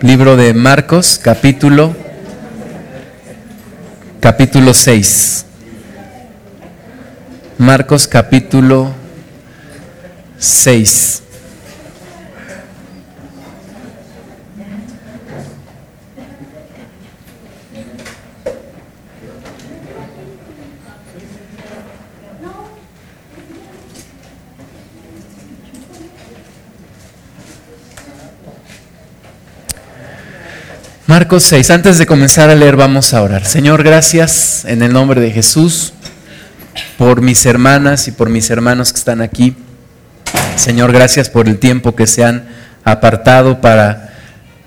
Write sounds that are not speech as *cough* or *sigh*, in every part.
Libro de Marcos, capítulo capítulo 6. Marcos capítulo 6. Marcos 6. Antes de comenzar a leer, vamos a orar. Señor, gracias en el nombre de Jesús por mis hermanas y por mis hermanos que están aquí. Señor, gracias por el tiempo que se han apartado para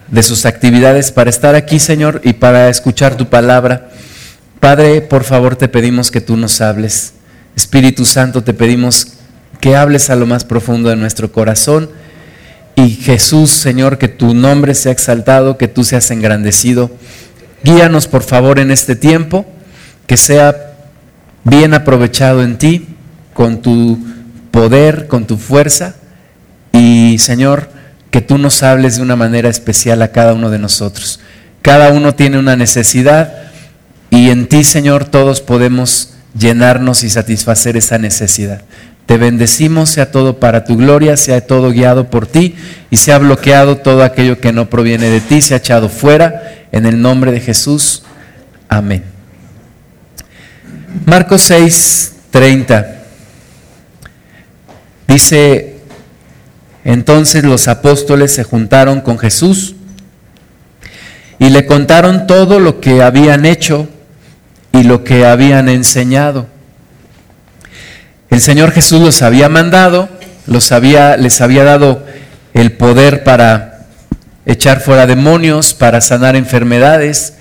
de sus actividades para estar aquí, Señor, y para escuchar tu palabra. Padre, por favor, te pedimos que tú nos hables. Espíritu Santo, te pedimos que hables a lo más profundo de nuestro corazón y Jesús, Señor, que tu nombre sea exaltado, que tú seas engrandecido. Guíanos, por favor, en este tiempo, que sea bien aprovechado en ti, con tu poder, con tu fuerza. Y, Señor, que tú nos hables de una manera especial a cada uno de nosotros. Cada uno tiene una necesidad y en ti, Señor, todos podemos llenarnos y satisfacer esa necesidad. Te bendecimos, sea todo para tu gloria, sea todo guiado por ti y sea bloqueado todo aquello que no proviene de ti, sea echado fuera en el nombre de Jesús. Amén. Marcos 6, 30. Dice, entonces los apóstoles se juntaron con Jesús y le contaron todo lo que habían hecho y lo que habían enseñado. El Señor Jesús los había mandado, los había, les había dado el poder para echar fuera demonios, para sanar enfermedades,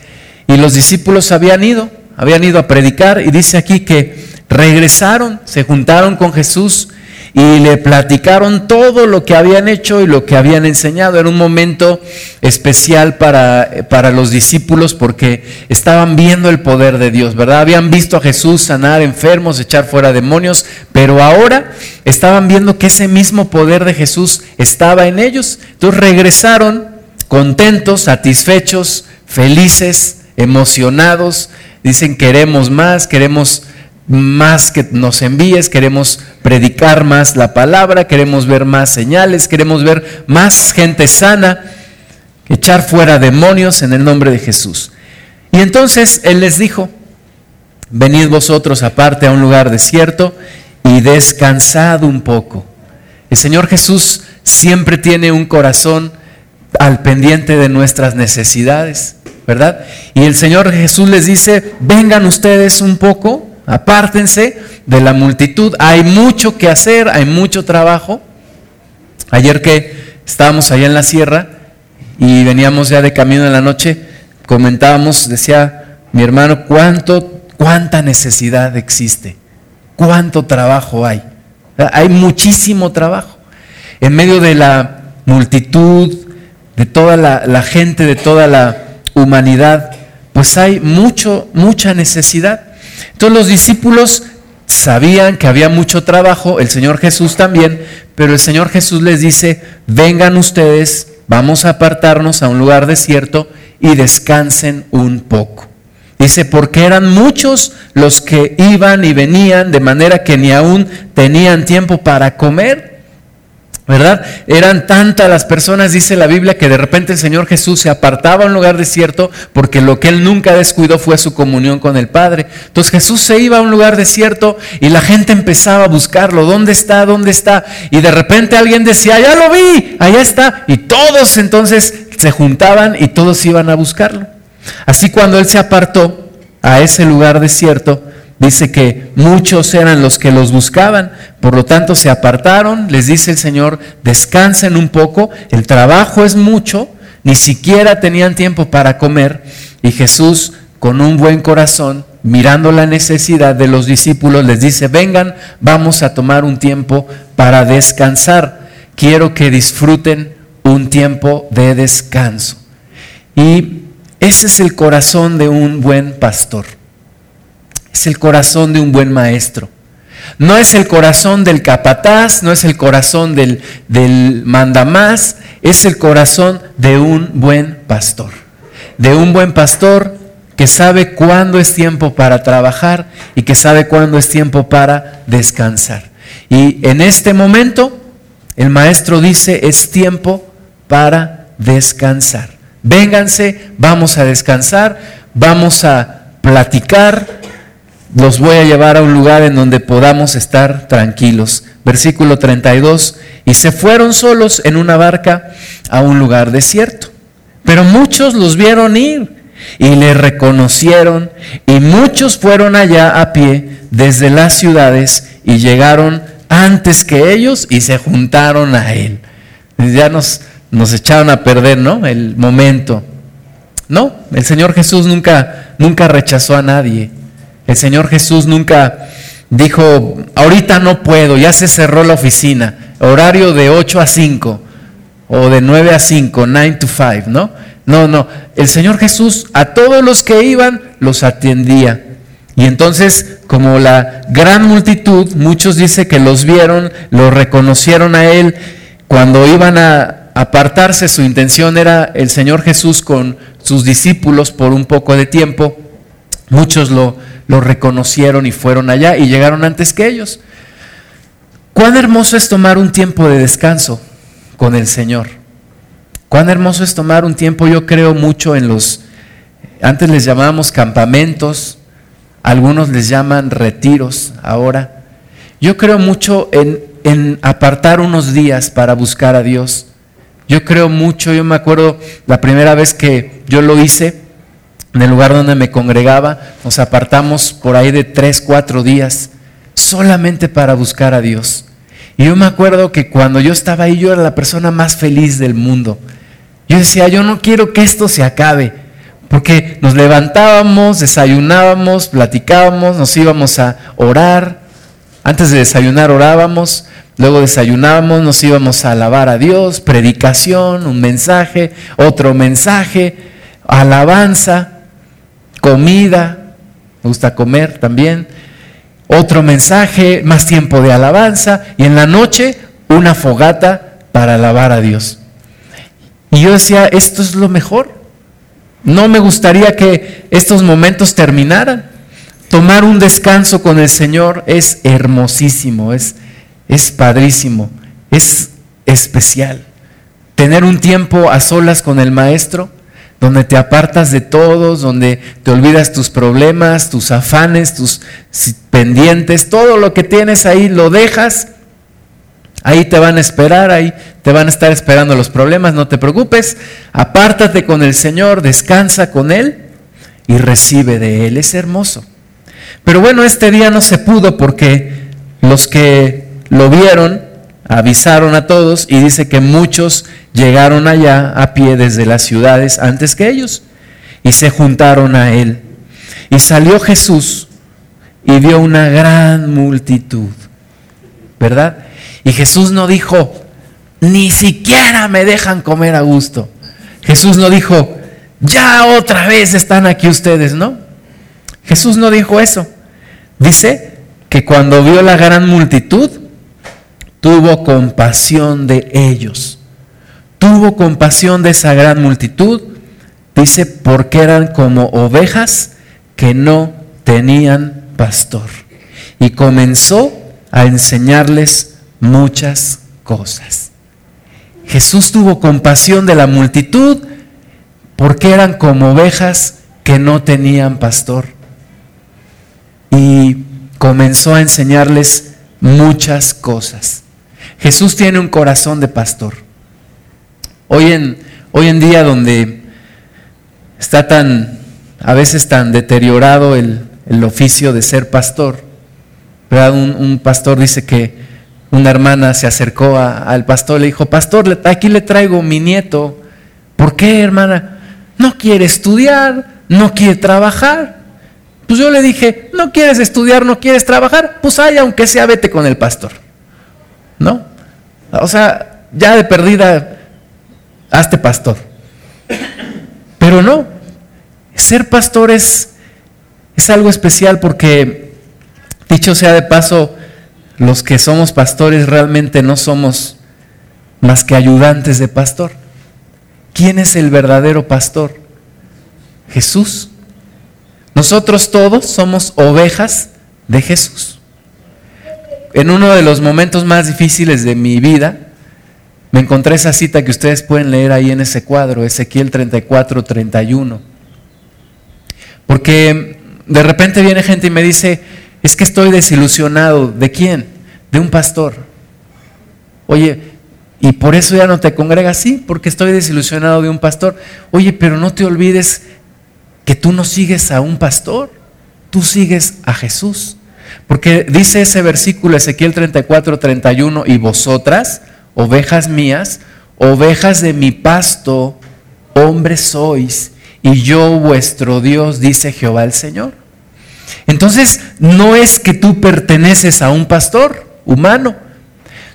y los discípulos habían ido, habían ido a predicar, y dice aquí que regresaron, se juntaron con Jesús y le platicaron todo lo que habían hecho y lo que habían enseñado. Era un momento especial para, para los discípulos porque estaban viendo el poder de Dios, ¿verdad? Habían visto a Jesús sanar enfermos, echar fuera demonios, pero ahora estaban viendo que ese mismo poder de Jesús estaba en ellos. Entonces regresaron contentos, satisfechos, felices, emocionados. Dicen, queremos más, queremos más que nos envíes, queremos predicar más la palabra, queremos ver más señales, queremos ver más gente sana, echar fuera demonios en el nombre de Jesús. Y entonces Él les dijo, venid vosotros aparte a un lugar desierto y descansad un poco. El Señor Jesús siempre tiene un corazón al pendiente de nuestras necesidades, ¿verdad? Y el Señor Jesús les dice, vengan ustedes un poco apártense de la multitud. Hay mucho que hacer, hay mucho trabajo. Ayer que estábamos allá en la sierra y veníamos ya de camino en la noche, comentábamos, decía mi hermano, cuánto, cuánta necesidad existe, cuánto trabajo hay. Hay muchísimo trabajo. En medio de la multitud, de toda la, la gente, de toda la humanidad, pues hay mucho, mucha necesidad. Entonces los discípulos sabían que había mucho trabajo, el Señor Jesús también, pero el Señor Jesús les dice, vengan ustedes, vamos a apartarnos a un lugar desierto y descansen un poco. Dice, porque eran muchos los que iban y venían, de manera que ni aún tenían tiempo para comer. ¿Verdad? Eran tantas las personas, dice la Biblia, que de repente el Señor Jesús se apartaba a un lugar desierto porque lo que él nunca descuidó fue su comunión con el Padre. Entonces Jesús se iba a un lugar desierto y la gente empezaba a buscarlo, ¿dónde está? ¿Dónde está? Y de repente alguien decía, ya lo vi, allá está. Y todos entonces se juntaban y todos iban a buscarlo. Así cuando él se apartó a ese lugar desierto, Dice que muchos eran los que los buscaban, por lo tanto se apartaron, les dice el Señor, descansen un poco, el trabajo es mucho, ni siquiera tenían tiempo para comer, y Jesús con un buen corazón, mirando la necesidad de los discípulos, les dice, vengan, vamos a tomar un tiempo para descansar. Quiero que disfruten un tiempo de descanso. Y ese es el corazón de un buen pastor es el corazón de un buen maestro. No es el corazón del capataz, no es el corazón del, del mandamás, es el corazón de un buen pastor. De un buen pastor que sabe cuándo es tiempo para trabajar y que sabe cuándo es tiempo para descansar. Y en este momento, el maestro dice, es tiempo para descansar. Vénganse, vamos a descansar, vamos a platicar, los voy a llevar a un lugar en donde podamos estar tranquilos. Versículo 32, y se fueron solos en una barca a un lugar desierto. Pero muchos los vieron ir y le reconocieron y muchos fueron allá a pie desde las ciudades y llegaron antes que ellos y se juntaron a él. Ya nos, nos echaron a perder, ¿no? El momento. No, el Señor Jesús nunca, nunca rechazó a nadie. El Señor Jesús nunca dijo, ahorita no puedo, ya se cerró la oficina, horario de 8 a 5 o de 9 a 5, 9 to 5, ¿no? No, no, el Señor Jesús a todos los que iban los atendía. Y entonces, como la gran multitud, muchos dicen que los vieron, lo reconocieron a Él, cuando iban a apartarse, su intención era el Señor Jesús con sus discípulos por un poco de tiempo, muchos lo, reconocieron y fueron allá y llegaron antes que ellos. Cuán hermoso es tomar un tiempo de descanso con el Señor. Cuán hermoso es tomar un tiempo, yo creo mucho en los, antes les llamábamos campamentos, algunos les llaman retiros ahora. Yo creo mucho en, en apartar unos días para buscar a Dios. Yo creo mucho, yo me acuerdo la primera vez que yo lo hice, en el lugar donde me congregaba, nos apartamos por ahí de tres, cuatro días solamente para buscar a Dios. Y yo me acuerdo que cuando yo estaba ahí, yo era la persona más feliz del mundo. Yo decía, yo no quiero que esto se acabe, porque nos levantábamos, desayunábamos, platicábamos, nos íbamos a orar. Antes de desayunar orábamos, luego desayunábamos, nos íbamos a alabar a Dios, predicación, un mensaje, otro mensaje, alabanza, comida, me gusta comer también, otro mensaje, más tiempo de alabanza y en la noche una fogata para alabar a Dios. Y yo decía, esto es lo mejor. No me gustaría que estos momentos terminaran. Tomar un descanso con el Señor es hermosísimo, es, es padrísimo, es especial. Tener un tiempo a solas con el Maestro, donde te apartas de todos, donde te olvidas tus problemas, tus afanes, tus pendientes, todo lo que tienes ahí lo dejas Ahí te van a esperar, ahí te van a estar esperando los problemas, no te preocupes. Apártate con el Señor, descansa con Él y recibe de Él. Es hermoso. Pero bueno, este día no se pudo porque los que lo vieron avisaron a todos y dice que muchos llegaron allá a pie desde las ciudades antes que ellos y se juntaron a Él. Y salió Jesús y vio una gran multitud, ¿verdad? Y Jesús no dijo, ni siquiera me dejan comer a gusto. Jesús no dijo, ya otra vez están aquí ustedes, ¿no? Jesús no dijo eso. Dice que cuando vio la gran multitud, tuvo compasión de ellos. Tuvo compasión de esa gran multitud. Dice, porque eran como ovejas que no tenían pastor. Y comenzó a enseñarles muchas cosas. Jesús tuvo compasión de la multitud porque eran como ovejas que no tenían pastor. Y comenzó a enseñarles muchas cosas. Jesús tiene un corazón de pastor. Hoy en, hoy en día donde está tan, a veces tan deteriorado el, oficio de ser pastor, un pastor dice que una hermana se acercó al pastor y le dijo, pastor, aquí le traigo mi nieto. ¿Por qué, hermana? No quiere estudiar, no quiere trabajar. Pues yo le dije, no quieres estudiar, no quieres trabajar, pues hay, aunque sea, vete con el pastor. ¿No? O sea, ya de perdida, hazte pastor. Pero no, ser pastor es, es algo especial porque, dicho sea de paso, los que somos pastores realmente no somos más que ayudantes de pastor. ¿Quién es el verdadero pastor? Jesús. Nosotros todos somos ovejas de Jesús. En uno de los momentos más difíciles de mi vida, me encontré esa cita que ustedes pueden leer ahí en ese cuadro, Ezequiel 34, 31. Porque de repente viene gente y me dice, es que estoy desilusionado. ¿De quién? De un pastor. Oye, y por eso ya no te congregas, sí, porque estoy desilusionado de un pastor. Oye, pero no te olvides que tú no sigues a un pastor, tú sigues a Jesús. Porque dice ese versículo, Ezequiel 34, 31, y vosotras, ovejas mías, ovejas de mi pasto, hombres sois, y yo vuestro Dios, dice Jehová el Señor. Entonces, no es que tú perteneces a un pastor humano,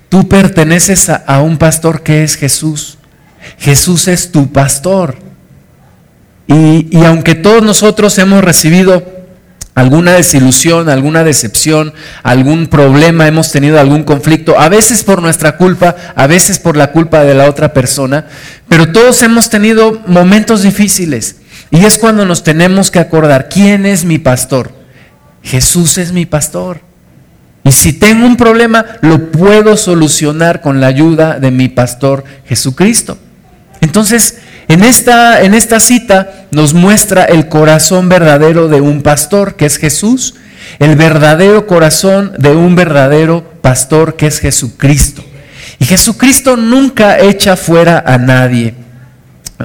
tú perteneces a, un pastor que es Jesús. Jesús es tu pastor. Y, y aunque todos nosotros hemos recibido alguna desilusión, alguna decepción, algún problema, hemos tenido algún conflicto, a veces por nuestra culpa, a veces por la culpa de la otra persona, pero todos hemos tenido momentos difíciles. Y es cuando nos tenemos que acordar, ¿quién es mi pastor? Jesús es mi pastor. Y si tengo un problema, lo puedo solucionar con la ayuda de mi pastor Jesucristo. Entonces, en esta, en esta cita nos muestra el corazón verdadero de un pastor, que es Jesús, el verdadero corazón de un verdadero pastor, que es Jesucristo. Y Jesucristo nunca echa fuera a nadie.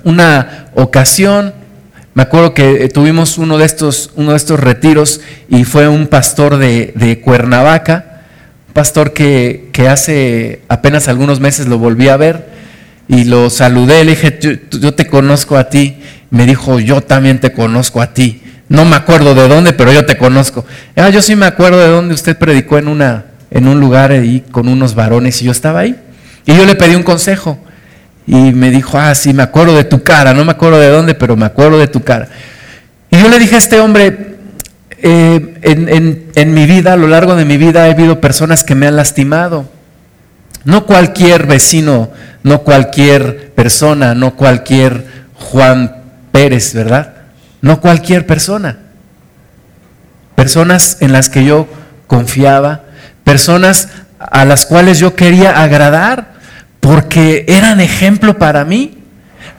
Una ocasión, me acuerdo que tuvimos uno de estos, uno de estos retiros y fue un pastor de, Cuernavaca, un pastor que, que hace apenas algunos meses lo volví a ver y lo saludé, le dije, yo, te conozco a ti. Me dijo, yo también te conozco a ti. No me acuerdo de dónde, pero yo te conozco. Ah, yo sí me acuerdo de dónde usted predicó en, una, en un lugar ahí con unos varones y yo estaba ahí. Y yo le pedí un consejo. Y me dijo, ah, sí, me acuerdo de tu cara. No me acuerdo de dónde, pero me acuerdo de tu cara. Y yo le dije a este hombre, eh, en, en, en mi vida, a lo largo de mi vida, he habido personas que me han lastimado. No cualquier vecino no cualquier persona, no cualquier Juan Pérez, ¿verdad? No cualquier persona. Personas en las que yo confiaba, personas a las cuales yo quería agradar, porque eran ejemplo para mí,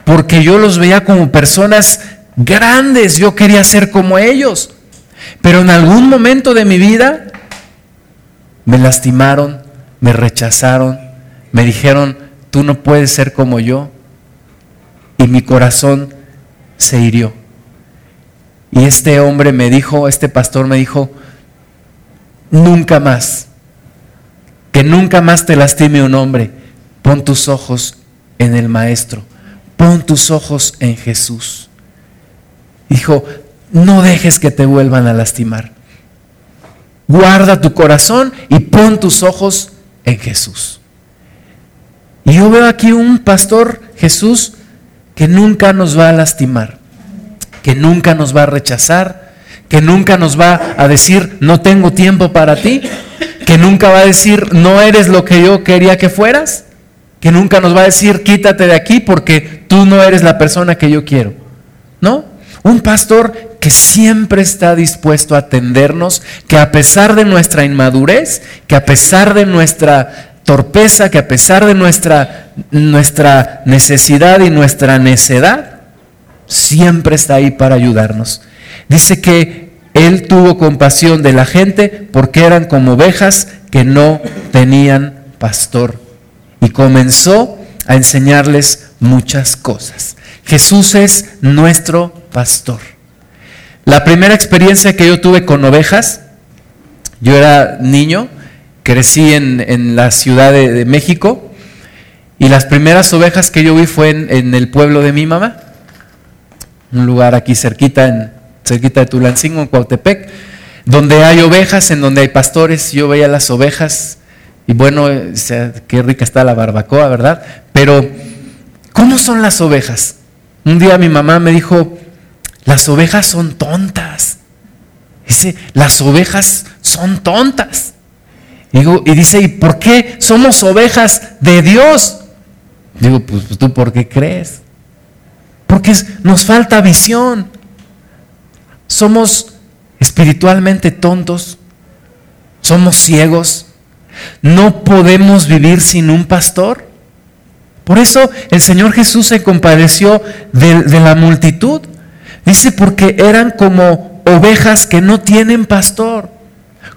porque yo los veía como personas grandes, yo quería ser como ellos. Pero en algún momento de mi vida me lastimaron, me rechazaron, me dijeron, tú no puedes ser como yo. Y mi corazón se hirió. Y este hombre me dijo, este pastor me dijo, nunca más, que nunca más te lastime un hombre, pon tus ojos en el Maestro, pon tus ojos en Jesús. Dijo, no dejes que te vuelvan a lastimar. Guarda tu corazón y pon tus ojos en Jesús. Y yo veo aquí un pastor Jesús que nunca nos va a lastimar, que nunca nos va a rechazar, que nunca nos va a decir no tengo tiempo para ti, que nunca va a decir no eres lo que yo quería que fueras, que nunca nos va a decir quítate de aquí porque tú no eres la persona que yo quiero. ¿No? Un pastor que siempre está dispuesto a atendernos, que a pesar de nuestra inmadurez, que a pesar de nuestra torpeza que a pesar de nuestra, nuestra necesidad y nuestra necedad, siempre está ahí para ayudarnos. Dice que Él tuvo compasión de la gente porque eran como ovejas que no tenían pastor. Y comenzó a enseñarles muchas cosas. Jesús es nuestro pastor. La primera experiencia que yo tuve con ovejas, yo era niño, crecí en, la Ciudad de, México y las primeras ovejas que yo vi fue en, el pueblo de mi mamá, un lugar aquí cerquita, en, cerquita de Tulancingo, en Cuautepec, donde hay ovejas, en donde hay pastores. Yo veía las ovejas y bueno, qué rica está la barbacoa, ¿verdad? Pero, ¿cómo son las ovejas? Un día mi mamá me dijo, las ovejas son tontas. Dice, las ovejas son tontas. Y, dice, ¿y por qué somos ovejas de Dios? Digo, pues, tú, ¿por qué crees? Porque nos falta visión. Somos espiritualmente tontos. Somos ciegos. No podemos vivir sin un pastor. Por eso el Señor Jesús se compadeció de, de la multitud. Dice, porque eran como ovejas que no tienen pastor.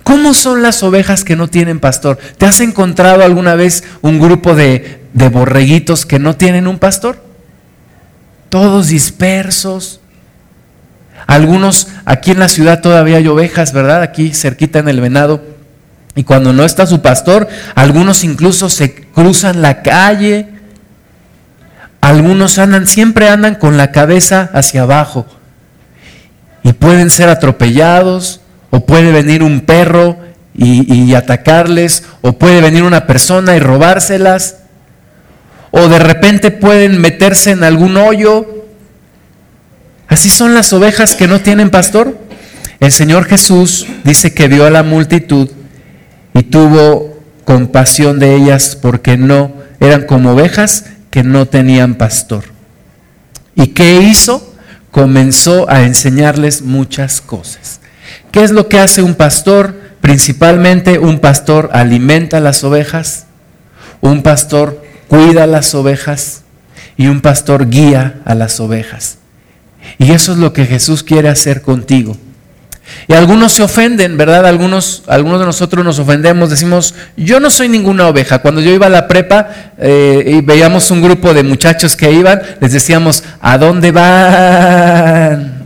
¿Cómo son las ovejas que no tienen pastor? ¿Te has encontrado alguna vez un grupo de, de borreguitos que no tienen un pastor? Todos dispersos. Algunos, aquí en la ciudad todavía hay ovejas, ¿verdad? Aquí cerquita en el venado. Y cuando no está su pastor, algunos incluso se cruzan la calle. Algunos andan, siempre andan con la cabeza hacia abajo. Y pueden ser atropellados, o puede venir un perro y, atacarles, o puede venir una persona y robárselas, o de repente pueden meterse en algún hoyo. Así son las ovejas que no tienen pastor. El Señor Jesús dice que vio a la multitud y tuvo compasión de ellas porque no eran como ovejas que no tenían pastor. ¿Y qué hizo? Comenzó a enseñarles muchas cosas. ¿Qué es lo que hace un pastor? Principalmente un pastor alimenta las ovejas, un pastor cuida las ovejas y un pastor guía a las ovejas. Y eso es lo que Jesús quiere hacer contigo. Y algunos se ofenden, ¿verdad? Algunos, algunos de nosotros nos ofendemos, decimos, yo no soy ninguna oveja. Cuando yo iba a la prepa eh, y veíamos un grupo de muchachos que iban, les decíamos, ¿a dónde van?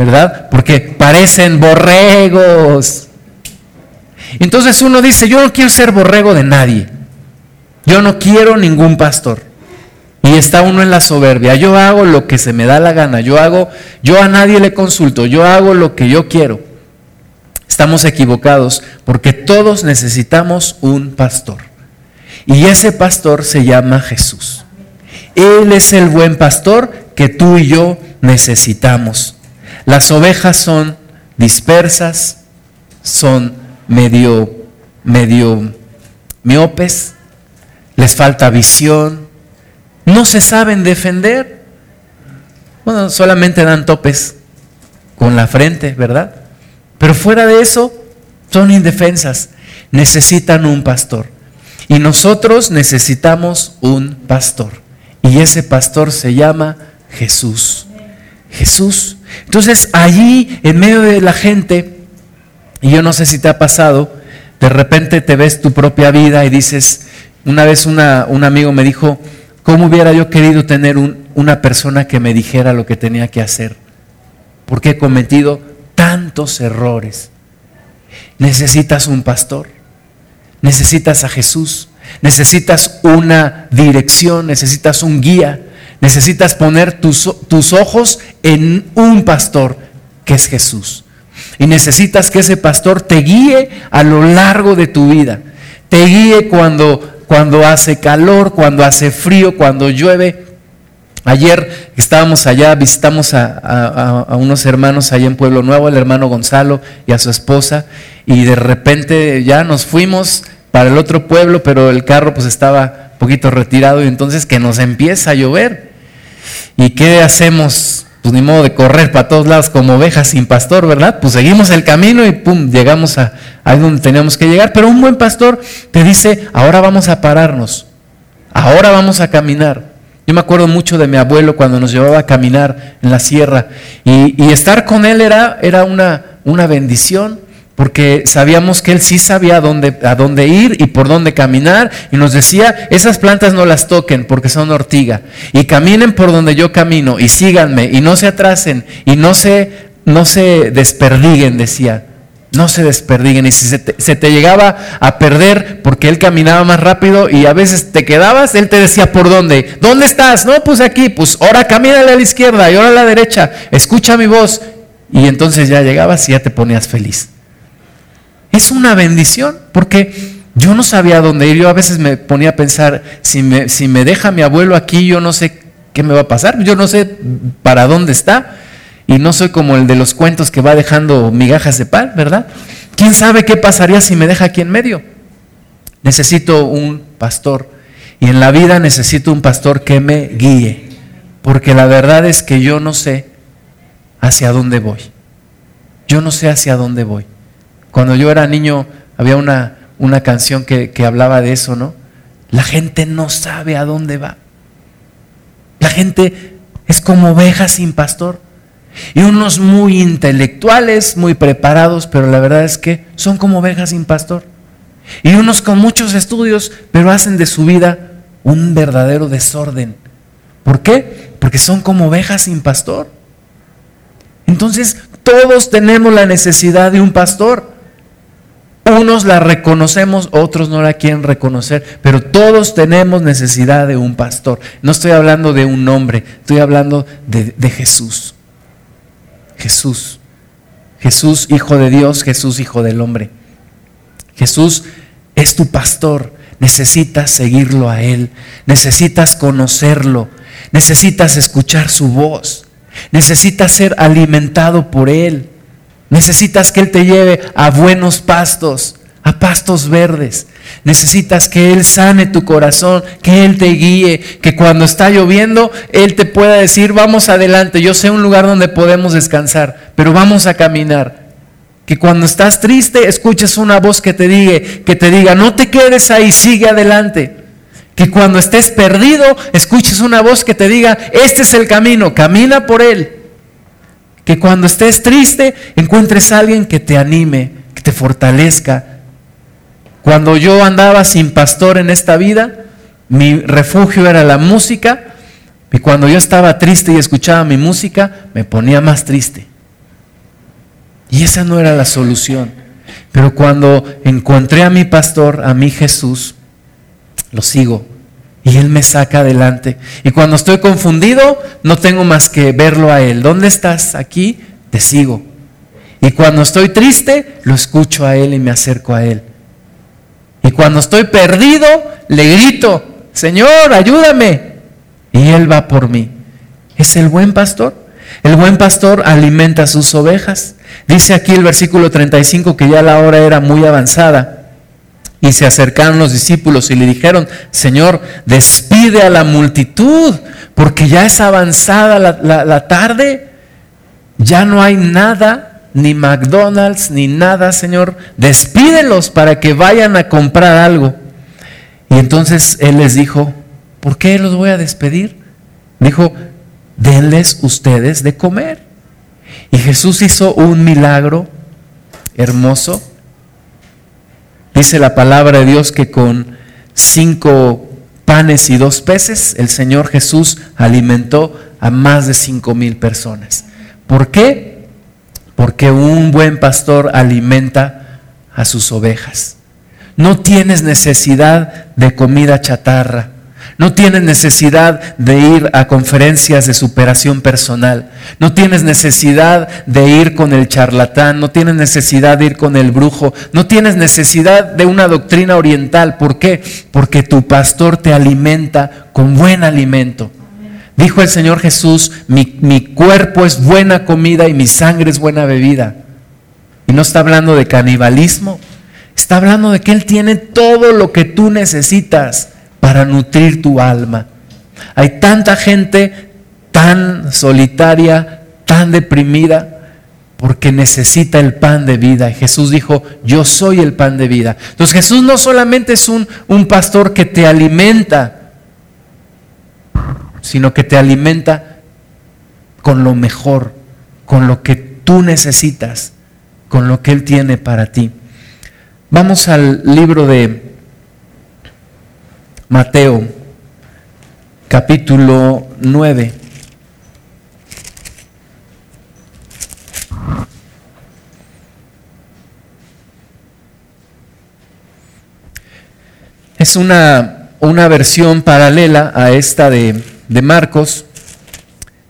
¿verdad? Porque parecen borregos. Entonces uno dice, yo no quiero ser borrego de nadie. Yo no quiero ningún pastor. Y está uno en la soberbia. Yo hago lo que se me da la gana. Yo hago, yo a nadie le consulto. Yo hago lo que yo quiero. Estamos equivocados porque todos necesitamos un pastor. Y ese pastor se llama Jesús. Él es el buen pastor que tú y yo necesitamos. Las ovejas son dispersas, son medio, medio miopes, les falta visión, no se saben defender. Bueno, solamente dan topes con la frente, ¿verdad? Pero fuera de eso, son indefensas. Necesitan un pastor. Y nosotros necesitamos un pastor. Y ese pastor se llama Jesús. Jesús. Entonces allí, en medio de la gente, y yo no sé si te ha pasado, de repente te ves tu propia vida y dices, una vez una, un amigo me dijo, ¿cómo hubiera yo querido tener una persona que me dijera lo que tenía que hacer? Porque he cometido tantos errores. Necesitas un pastor, necesitas a Jesús, necesitas una dirección, necesitas un guía. Necesitas poner tus, ojos en un pastor, que es Jesús. Y necesitas que ese pastor te guíe a lo largo de tu vida. Te guíe cuando, cuando hace calor, cuando hace frío, cuando llueve. Ayer estábamos allá, visitamos a, unos hermanos allá en Pueblo Nuevo, el hermano Gonzalo y a su esposa, y de repente ya nos fuimos para el otro pueblo, pero el carro pues estaba un poquito retirado y entonces que nos empieza a llover. ¿Y qué hacemos? Pues ni modo de correr para todos lados como ovejas sin pastor, ¿verdad? Pues seguimos el camino y pum, llegamos a ahí donde teníamos que llegar. Pero un buen pastor te dice, ahora vamos a pararnos, ahora vamos a caminar. Yo me acuerdo mucho de mi abuelo cuando nos llevaba a caminar en la sierra y, y estar con él era, era una, una bendición porque sabíamos que Él sí sabía a dónde, a dónde ir y por dónde caminar, y nos decía, esas plantas no las toquen porque son ortiga, y caminen por donde yo camino, y síganme, y no se atrasen, y no se, no se desperdiguen, decía, no se desperdiguen, y si se te, se te llegaba a perder porque Él caminaba más rápido y a veces te quedabas, Él te decía, ¿por dónde? ¿Dónde estás? No, pues aquí, pues ahora camínale a la izquierda y ahora a la derecha, escucha mi voz, y entonces ya llegabas y ya te ponías feliz. Es una bendición, porque yo no sabía dónde ir. Yo a veces me ponía a pensar, si me, si me deja mi abuelo aquí, yo no sé qué me va a pasar. Yo no sé para dónde está. Y no soy como el de los cuentos que va dejando migajas de pan, ¿verdad? ¿quién sabe qué pasaría si me deja aquí en medio? Necesito un pastor y en la vida necesito un pastor que me guíe, porque la verdad es que yo no sé hacia dónde voy. Yo no sé hacia dónde voy. Cuando yo era niño había una, una canción que, que hablaba de eso, ¿no? La gente no sabe a dónde va. La gente es como oveja sin pastor. Y unos muy intelectuales, muy preparados, pero la verdad es que son como ovejas sin pastor. Y unos con muchos estudios, pero hacen de su vida un verdadero desorden. ¿Por qué? Porque son como ovejas sin pastor. Entonces, todos tenemos la necesidad de un pastor. Unos la reconocemos, otros no la quieren reconocer, pero todos tenemos necesidad de un pastor. No estoy hablando de un hombre, estoy hablando de, de Jesús. Jesús. Jesús, hijo de Dios, Jesús, hijo del hombre. Jesús es tu pastor necesitas seguirlo a Él, necesitas conocerlo, necesitas escuchar su voz, necesitas ser alimentado por Él, necesitas que Él te lleve a buenos pastos, a pastos verdes. Necesitas que Él sane tu corazón, que Él te guíe, que cuando está lloviendo, Él te pueda decir, vamos adelante, yo sé un lugar donde podemos descansar, pero vamos a caminar. Que cuando estás triste escuches una voz que te diga, que te diga, no te quedes ahí, sigue adelante. Que cuando estés perdido escuches una voz que te diga, este es el camino, camina por él. Que cuando estés triste encuentres a alguien que te anime, que te fortalezca. Cuando yo andaba sin pastor en esta vida, mi refugio era la música. Y cuando yo estaba triste y escuchaba mi música, me ponía más triste. Y esa no era la solución. Pero cuando encontré a mi pastor, a mi Jesús, lo sigo. Y Él me saca adelante. Y cuando estoy confundido, no tengo más que verlo a Él. ¿Dónde estás? Aquí, te sigo. Y cuando estoy triste, lo escucho a Él y me acerco a Él. Y cuando estoy perdido, le grito, Señor, ayúdame. Y Él va por mí. ¿Es el buen pastor? El buen pastor alimenta sus ovejas. Dice aquí el versículo 35 que ya la hora era muy avanzada. Y se acercaron los discípulos y le dijeron, Señor, despide a la multitud, porque ya es avanzada la, la tarde, ya no hay nada, ni McDonald's, ni nada, Señor, despídelos para que vayan a comprar algo. Y entonces Él les dijo, ¿por qué los voy a despedir? Dijo, denles ustedes de comer. Y Jesús hizo un milagro hermoso. Dice la palabra de Dios que con cinco panes y dos peces el Señor Jesús alimentó a más de cinco mil personas. ¿Por qué? Porque un buen pastor alimenta a sus ovejas. No tienes necesidad de comida chatarra. No tienes necesidad de ir a conferencias de superación personal. No tienes necesidad de ir con el charlatán. No tienes necesidad de ir con el brujo. No tienes necesidad de una doctrina oriental. ¿Por qué? Porque tu pastor te alimenta con buen alimento. Dijo el Señor Jesús, mi, mi cuerpo es buena comida y mi sangre es buena bebida. Y no está hablando de canibalismo. Está hablando de que Él tiene todo lo que tú necesitas para nutrir tu alma. Hay tanta gente tan solitaria, tan deprimida, porque necesita el pan de vida. Y Jesús dijo, yo soy el pan de vida. Entonces Jesús no solamente es un, un pastor que te alimenta, sino que te alimenta con lo mejor, con lo que tú necesitas, con lo que Él tiene para ti. Vamos al libro de Mateo capítulo 9. Es una, una, versión paralela a esta de, de, Marcos,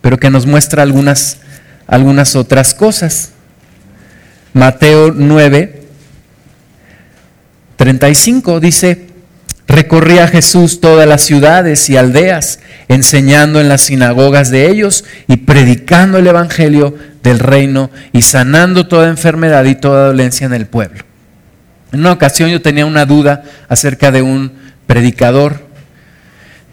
pero que nos muestra algunas, algunas otras cosas. Mateo 9, 35 dice, Recorría Jesús todas las ciudades y aldeas, enseñando en las sinagogas de ellos y predicando el Evangelio del reino y sanando toda enfermedad y toda dolencia en el pueblo. En una ocasión yo tenía una duda acerca de un predicador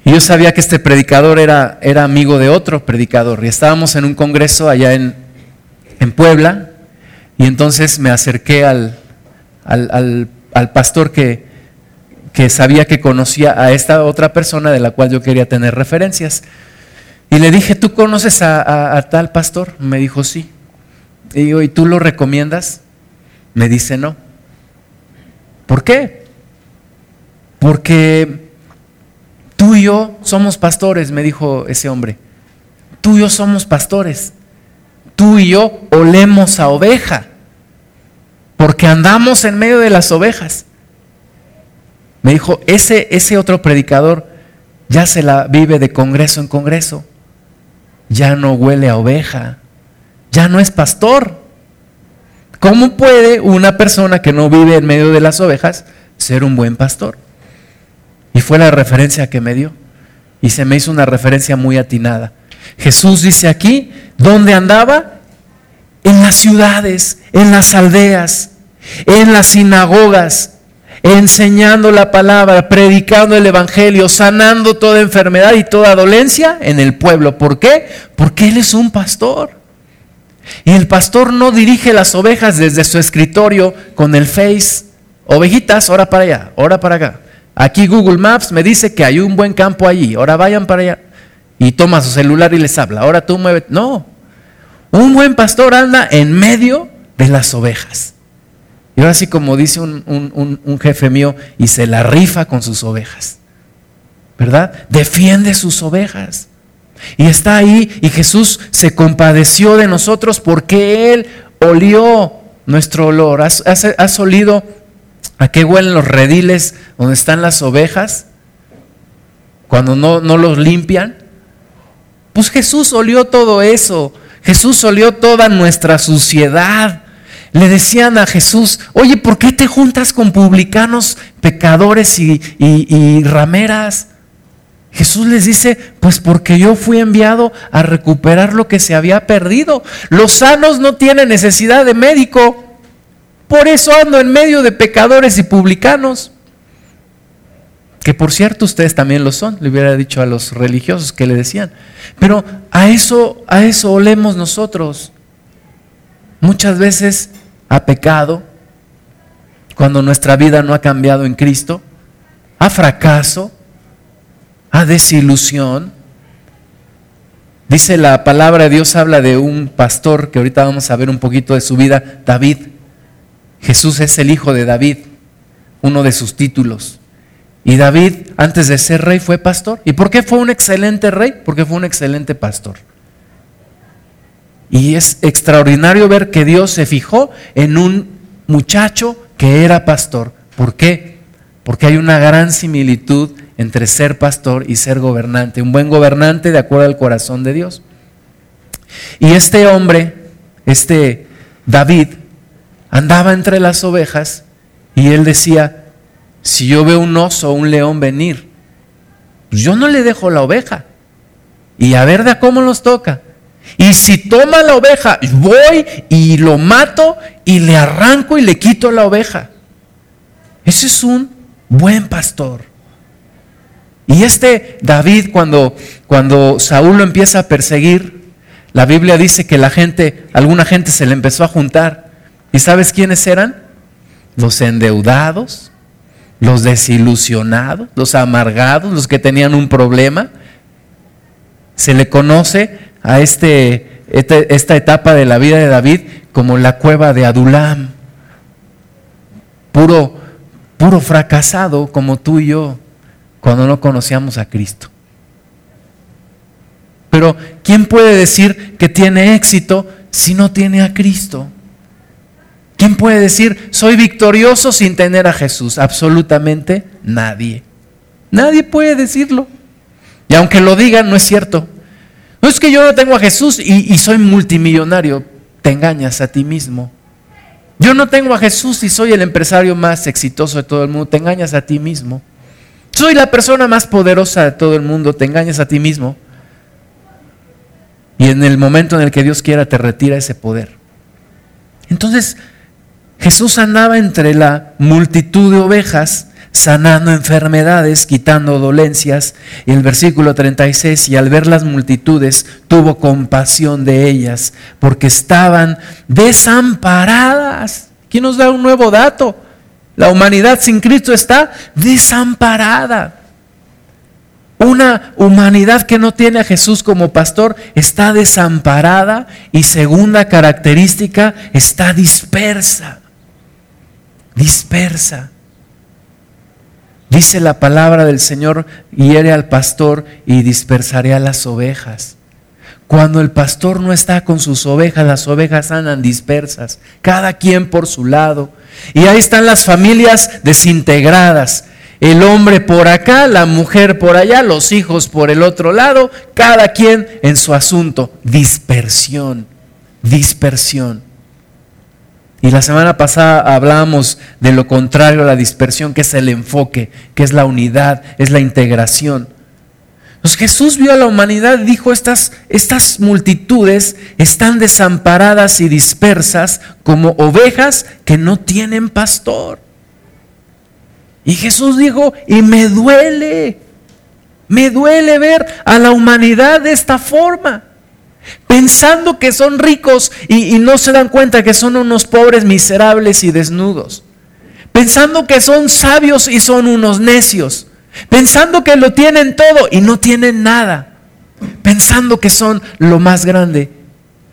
y yo sabía que este predicador era, era amigo de otro predicador y estábamos en un congreso allá en, en Puebla y entonces me acerqué al, al, al, pastor que, que sabía que conocía a esta otra persona de la cual yo quería tener referencias. Y le dije, ¿tú conoces a, tal pastor? Me dijo, sí. Y digo, ¿y tú lo recomiendas? Me dice, no. ¿Por qué? Porque tú y yo somos pastores, me dijo ese hombre. Tú y yo somos pastores. Tú y yo olemos a oveja. Porque andamos en medio de las ovejas. Me dijo, ese, ese otro predicador ya se la vive de congreso en congreso ya no huele a oveja, ya no es pastor. ¿Cómo puede una persona que no vive en medio de las ovejas ser un buen pastor? Y fue la referencia que me dio. Y se me hizo una referencia muy atinada. Jesús dice aquí, ¿dónde andaba? En las ciudades, en las aldeas, en las sinagogas, enseñando la palabra, predicando el Evangelio, sanando toda enfermedad y toda dolencia en el pueblo. ¿Por qué? Porque Él es un pastor. Y el pastor no dirige las ovejas desde su escritorio con el Face. Ovejitas, ahora para allá, ahora para acá. Aquí Google Maps me dice que hay un buen campo allí, ahora vayan para allá. Y toma su celular y les habla, ahora tú mueves. No, un buen pastor anda en medio de las ovejas. Y ahora sí, como dice un, jefe mío, y se la rifa con sus ovejas. ¿Verdad? Defiende sus ovejas. Y está ahí y Jesús se compadeció de nosotros porque Él olió nuestro olor. ¿Has, has, olido a qué huelen los rediles donde están las ovejas? Cuando no, no los limpian. Pues Jesús olió todo eso. Jesús olió toda nuestra suciedad le decían a Jesús, oye, ¿por qué te juntas con publicanos, pecadores y, rameras? Jesús les dice, pues porque yo fui enviado a recuperar lo que se había perdido. Los sanos no tienen necesidad de médico. Por eso ando en medio de pecadores y publicanos. Que por cierto ustedes también lo son, le hubiera dicho a los religiosos que le decían. Pero a eso, a eso olemos nosotros. Muchas veces a pecado, cuando nuestra vida no ha cambiado en Cristo, a fracaso, a desilusión. Dice la palabra de Dios, habla de un pastor, que ahorita vamos a ver un poquito de su vida, David. Jesús es el hijo de David, uno de sus títulos. Y David, antes de ser rey, fue pastor. ¿Y por qué fue un excelente rey? Porque fue un excelente pastor. Y es extraordinario ver que Dios se fijó en un muchacho que era pastor. ¿Por qué? Porque hay una gran similitud entre ser pastor y ser gobernante. Un buen gobernante de acuerdo al corazón de Dios. Y este hombre, este David, andaba entre las ovejas y él decía, si yo veo un oso o un león venir, pues yo no le dejo la oveja. Y a ver de cómo los toca. Y si toma la oveja, voy y lo mato y le arranco y le quito la oveja. Ese es un buen pastor. Y este David, cuando, cuando Saúl lo empieza a perseguir, la Biblia dice que la gente, alguna gente se le empezó a juntar. ¿Y sabes quiénes eran? Los endeudados, los desilusionados, los amargados, los que tenían un problema. Se le conoce a este, esta etapa de la vida de David como la cueva de Adulam. Puro, puro fracasado como tú y yo cuando no conocíamos a Cristo. Pero ¿quién puede decir que tiene éxito si no tiene a Cristo? ¿Quién puede decir soy victorioso sin tener a Jesús? Absolutamente nadie. Nadie puede decirlo. Y aunque lo digan, no es cierto. No es que yo no tengo a Jesús y, soy multimillonario. Te engañas a ti mismo. Yo no tengo a Jesús y soy el empresario más exitoso de todo el mundo. Te engañas a ti mismo. Soy la persona más poderosa de todo el mundo. Te engañas a ti mismo. Y y en el momento en el que Dios quiera te retira ese poder. Entonces, Jesús andaba entre la multitud de ovejas, sanando enfermedades, quitando dolencias. Y el versículo 36, y al ver las multitudes, tuvo compasión de ellas, porque estaban desamparadas. Aquí nos da un nuevo dato. La humanidad sin Cristo está desamparada. Una humanidad que no tiene a Jesús como pastor está desamparada y segunda característica, está dispersa. Dispersa. Dice la palabra del Señor, hiere al pastor y dispersaré a las ovejas. Cuando el pastor no está con sus ovejas, las ovejas andan dispersas, cada quien por su lado. Y ahí están las familias desintegradas. El hombre por acá, la mujer por allá, los hijos por el otro lado, cada quien en su asunto. Dispersión, dispersión. Y la semana pasada hablábamos de lo contrario a la dispersión, que es el enfoque, que es la unidad, es la integración. Pues Jesús vio a la humanidad y dijo, estas, estas multitudes están desamparadas y dispersas como ovejas que no tienen pastor. Y Jesús dijo, y me duele, me duele ver a la humanidad de esta forma, pensando que son ricos y, no se dan cuenta que son unos pobres miserables y desnudos, pensando que son sabios y son unos necios, pensando que lo tienen todo y no tienen nada, pensando que son lo más grande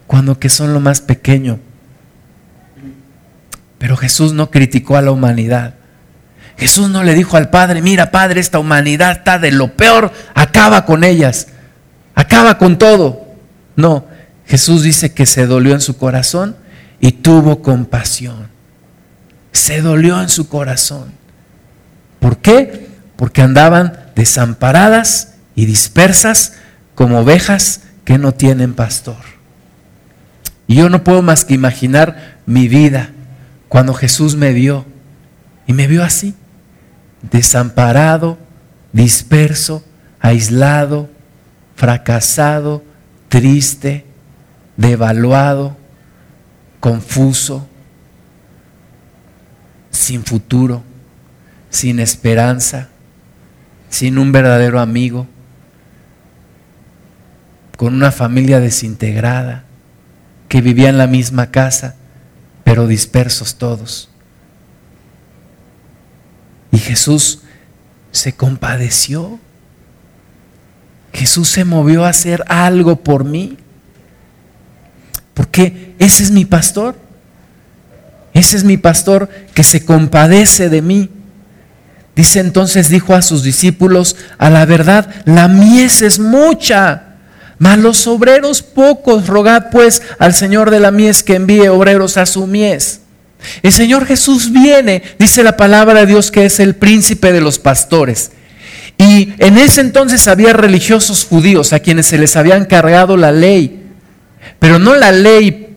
cuando que son lo más pequeño. Pero Jesús no criticó a la humanidad. Jesús no le dijo al Padre, mira Padre, esta humanidad está de lo peor, acaba con ellas, acaba con todo. No, Jesús dice que se dolió en su corazón y tuvo compasión. Se dolió en su corazón. ¿Por qué? Porque andaban desamparadas y dispersas como ovejas que no tienen pastor. Y yo no puedo más que imaginar mi vida cuando Jesús me vio y me vio así desamparado, disperso, aislado, fracasado, triste, devaluado, confuso, sin futuro, sin esperanza, sin un verdadero amigo, con una familia desintegrada, que vivía en la misma casa, pero dispersos todos. Y Jesús se compadeció. Jesús se movió a hacer algo por mí. Porque ese es mi pastor. Ese es mi pastor que se compadece de mí. Dice entonces, dijo a sus discípulos, a la verdad, la mies es mucha, mas los obreros pocos. Rogad pues al Señor de la mies que envíe obreros a su mies. El Señor Jesús viene, dice la palabra de Dios, que es el príncipe de los pastores. Y en ese entonces había religiosos judíos a quienes se les había encargado la ley, pero no la ley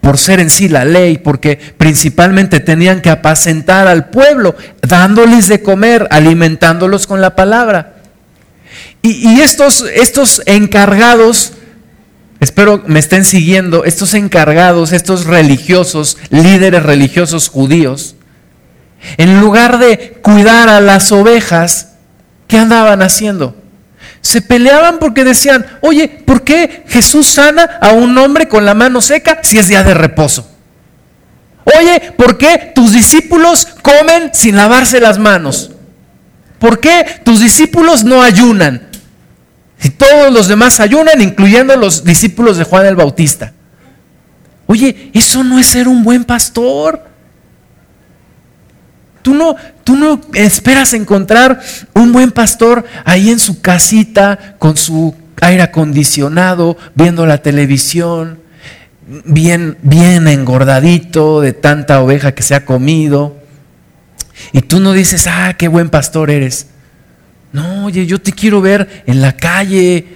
por ser en sí la ley, porque principalmente tenían que apacentar al pueblo, dándoles de comer, alimentándolos con la palabra. Y, estos, estos encargados espero me estén siguiendo, estos encargados, estos religiosos, líderes religiosos judíos, en lugar de cuidar a las ovejas, ¿qué andaban haciendo? Se peleaban porque decían, oye, ¿por qué Jesús sana a un hombre con la mano seca si es día de reposo? Oye, ¿por qué tus discípulos comen sin lavarse las manos? ¿Por qué tus discípulos no ayunan? Si todos los demás ayunan, incluyendo los discípulos de Juan el Bautista. Oye, eso no es ser un buen pastor. Tú no, tú no esperas encontrar un buen pastor ahí en su casita con su aire acondicionado, viendo la televisión, bien, bien engordadito de tanta oveja que se ha comido. Y tú no dices, ah, qué buen pastor eres. No, oye, yo te quiero ver en la calle,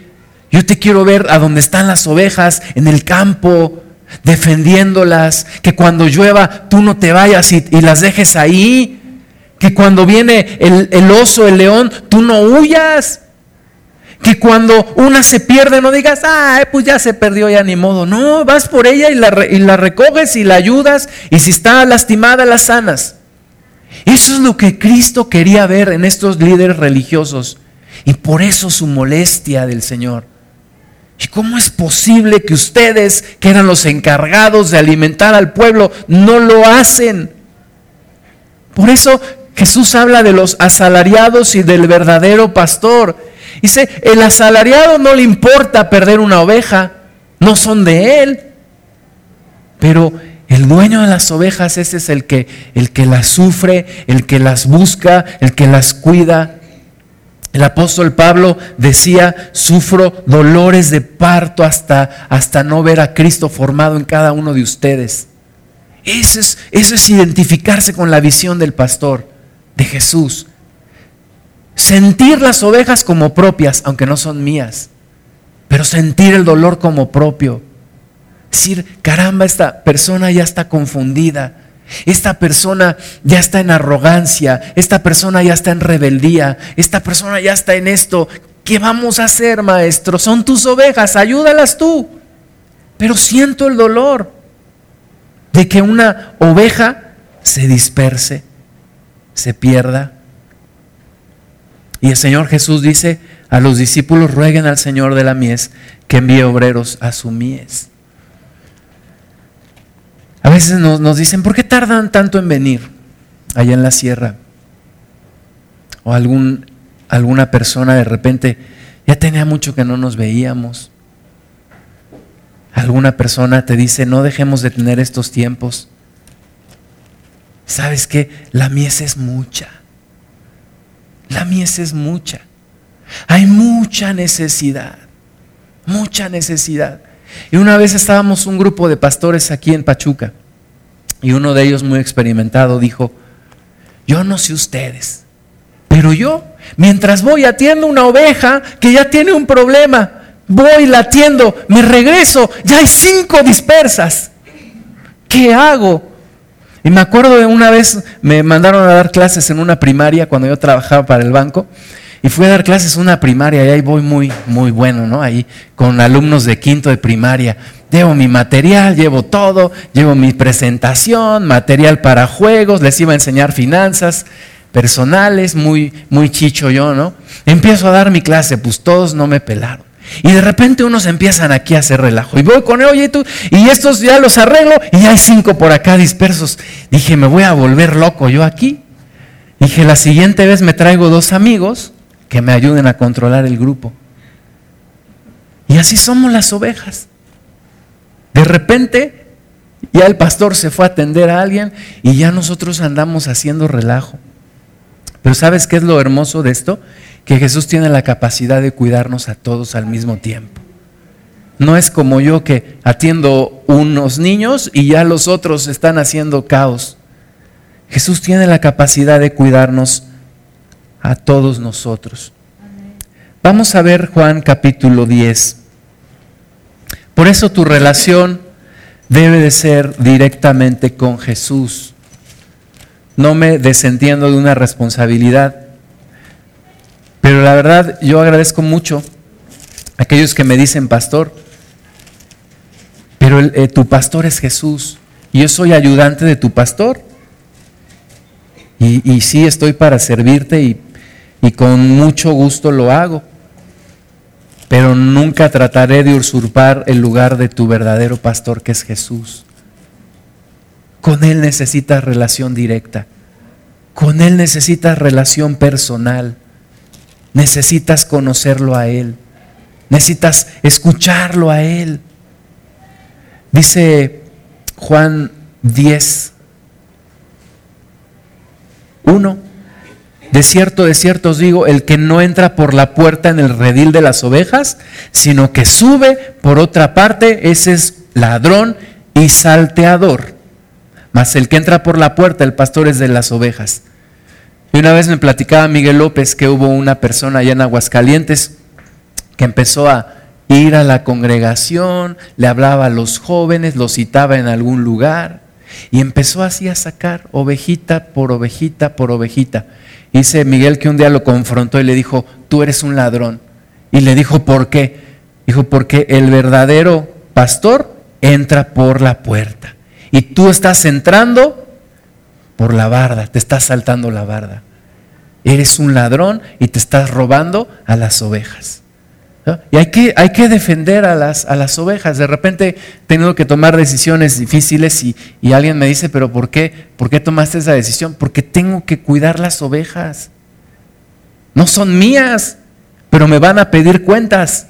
yo te quiero ver a donde están las ovejas, en el campo, defendiéndolas, que cuando llueva tú no te vayas y, las dejes ahí, que cuando viene el, oso, el león, tú no huyas, Que cuando una se pierde no digas, ah, pues ya se perdió, ya ni modo. No, vas por ella y la, y la recoges y la ayudas y si está lastimada la sanas. Eso es lo que Cristo quería ver en estos líderes religiosos. Y por eso su molestia del Señor. ¿Y cómo es posible que ustedes, que eran los encargados de alimentar al pueblo, no lo hacen? Por eso Jesús habla de los asalariados y del verdadero pastor. Dice, el asalariado no le importa perder una oveja, no son de él. Pero el dueño de las ovejas, ese es el que, el que las sufre, el que las busca, el que las cuida. El apóstol Pablo decía, sufro dolores de parto hasta, hasta no ver a Cristo formado en cada uno de ustedes. Eso es, eso es identificarse con la visión del pastor, de Jesús. Sentir las ovejas como propias, aunque no son mías, pero sentir el dolor como propio. Decir, caramba, esta persona ya está confundida esta persona ya está en arrogancia, esta persona ya está en rebeldía, esta persona ya está en esto. ¿Qué vamos a hacer, maestro? Son tus ovejas, ayúdalas tú. Pero siento el dolor de que una oveja se disperse, se pierda. Y el Señor Jesús dice a los discípulos, rueguen al Señor de la mies que envíe obreros a su mies. A veces nos, dicen, ¿por qué tardan tanto en venir allá en la sierra? O algún, alguna persona de repente, ya tenía mucho que no nos veíamos. Alguna persona te dice, no dejemos de tener estos tiempos. ¿Sabes qué? La mies es mucha. La mies es mucha. Hay mucha necesidad. Mucha necesidad. Y una vez estábamos un grupo de pastores aquí en Pachuca y uno de ellos muy experimentado dijo, yo no sé ustedes, pero yo, mientras voy atiendo una oveja que ya tiene un problema, voy, la atiendo, me regreso, ya hay cinco dispersas. ¿Qué hago? Y me acuerdo de una vez, me mandaron a dar clases en una primaria cuando yo trabajaba para el banco. Y fui a dar clases en una primaria y ahí voy muy, muy bueno, ¿no? Ahí con alumnos de quinto de primaria. Llevo mi material, llevo todo, llevo mi presentación, material para juegos, les iba a enseñar finanzas personales, muy, muy chicho yo, ¿no? Empiezo a dar mi clase, pues todos no me pelaron. Y de repente unos empiezan aquí a hacer relajo. Y voy con él, oye tú, y estos ya los arreglo, y hay cinco por acá dispersos. Dije, me voy a volver loco yo aquí. Dije, la siguiente vez me traigo dos amigos que me ayuden a controlar el grupo. Y así somos las ovejas. De repente, ya el pastor se fue a atender a alguien y ya nosotros andamos haciendo relajo. Pero ¿sabes qué es lo hermoso de esto? Que Jesús tiene la capacidad de cuidarnos a todos al mismo tiempo. No es como yo que atiendo unos niños y ya los otros están haciendo caos. Jesús tiene la capacidad de cuidarnos a todos nosotros. Vamos a ver Juan capítulo 10. Por eso tu relación debe de ser directamente con Jesús. No me desentiendo de una responsabilidad. Pero la verdad, yo agradezco mucho a aquellos que me dicen, pastor, pero eh, tu pastor es Jesús. Y yo soy ayudante de tu pastor. Y, y sí estoy para servirte y y con mucho gusto lo hago, pero nunca trataré de usurpar el lugar de tu verdadero pastor que es Jesús. Con Él necesitas relación directa, con Él necesitas relación personal, necesitas conocerlo a Él, necesitas escucharlo a Él. Dice Juan 10, 1. De cierto, de cierto os digo, el que no entra por la puerta en el redil de las ovejas, sino que sube por otra parte, ese es ladrón y salteador. Mas el que entra por la puerta, el pastor es de las ovejas. Y una vez me platicaba Miguel López que hubo una persona allá en Aguascalientes que empezó a ir a la congregación, le hablaba a los jóvenes, los citaba en algún lugar y empezó así a sacar ovejita por ovejita por ovejita. Dice Miguel que un día lo confrontó y le dijo, tú eres un ladrón. Y le dijo, ¿por qué? Dijo, porque el verdadero pastor entra por la puerta. Y tú estás entrando por la barda, te estás saltando la barda. Eres un ladrón y te estás robando a las ovejas. Y hay que, hay que defender a las, a las ovejas. De repente he tenido que tomar decisiones difíciles y, y, alguien me dice, pero ¿por qué? ¿Por qué tomaste esa decisión? Porque tengo que cuidar las ovejas. No son mías, pero me van a pedir cuentas.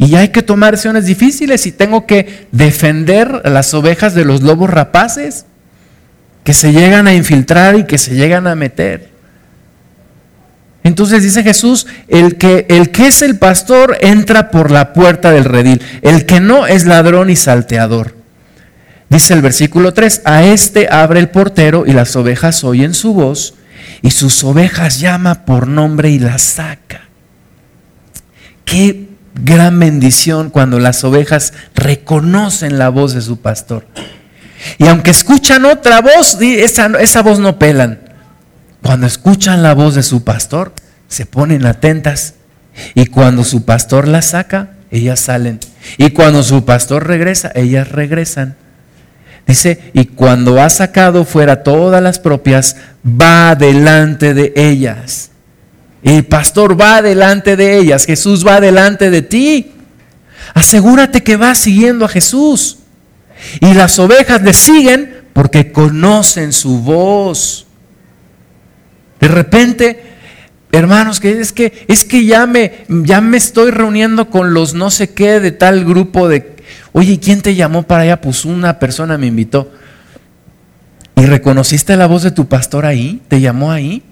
Y hay que tomar decisiones difíciles y tengo que defender las ovejas de los lobos rapaces que se llegan a infiltrar y que se llegan a meter. Entonces dice Jesús, el que, el que es el pastor entra por la puerta del redil, el que no es ladrón y salteador. Dice el versículo 3, a este abre el portero y las ovejas oyen su voz y sus ovejas llama por nombre y las saca. Qué gran bendición cuando las ovejas reconocen la voz de su pastor. Y aunque escuchan otra voz, esa, esa voz no pelan. Cuando escuchan la voz de su pastor, se ponen atentas. Y cuando su pastor las saca, ellas salen. Y cuando su pastor regresa, ellas regresan. Dice, y cuando ha sacado fuera todas las propias, va delante de ellas. El pastor va delante de ellas, Jesús va delante de ti. Asegúrate que vas siguiendo a Jesús. Y las ovejas le siguen porque conocen su voz. De repente, hermanos, que es que es que ya me ya me estoy reuniendo con los no sé qué de tal grupo de Oye, ¿quién te llamó para allá? Pues una persona me invitó. ¿Y reconociste la voz de tu pastor ahí? ¿Te llamó ahí?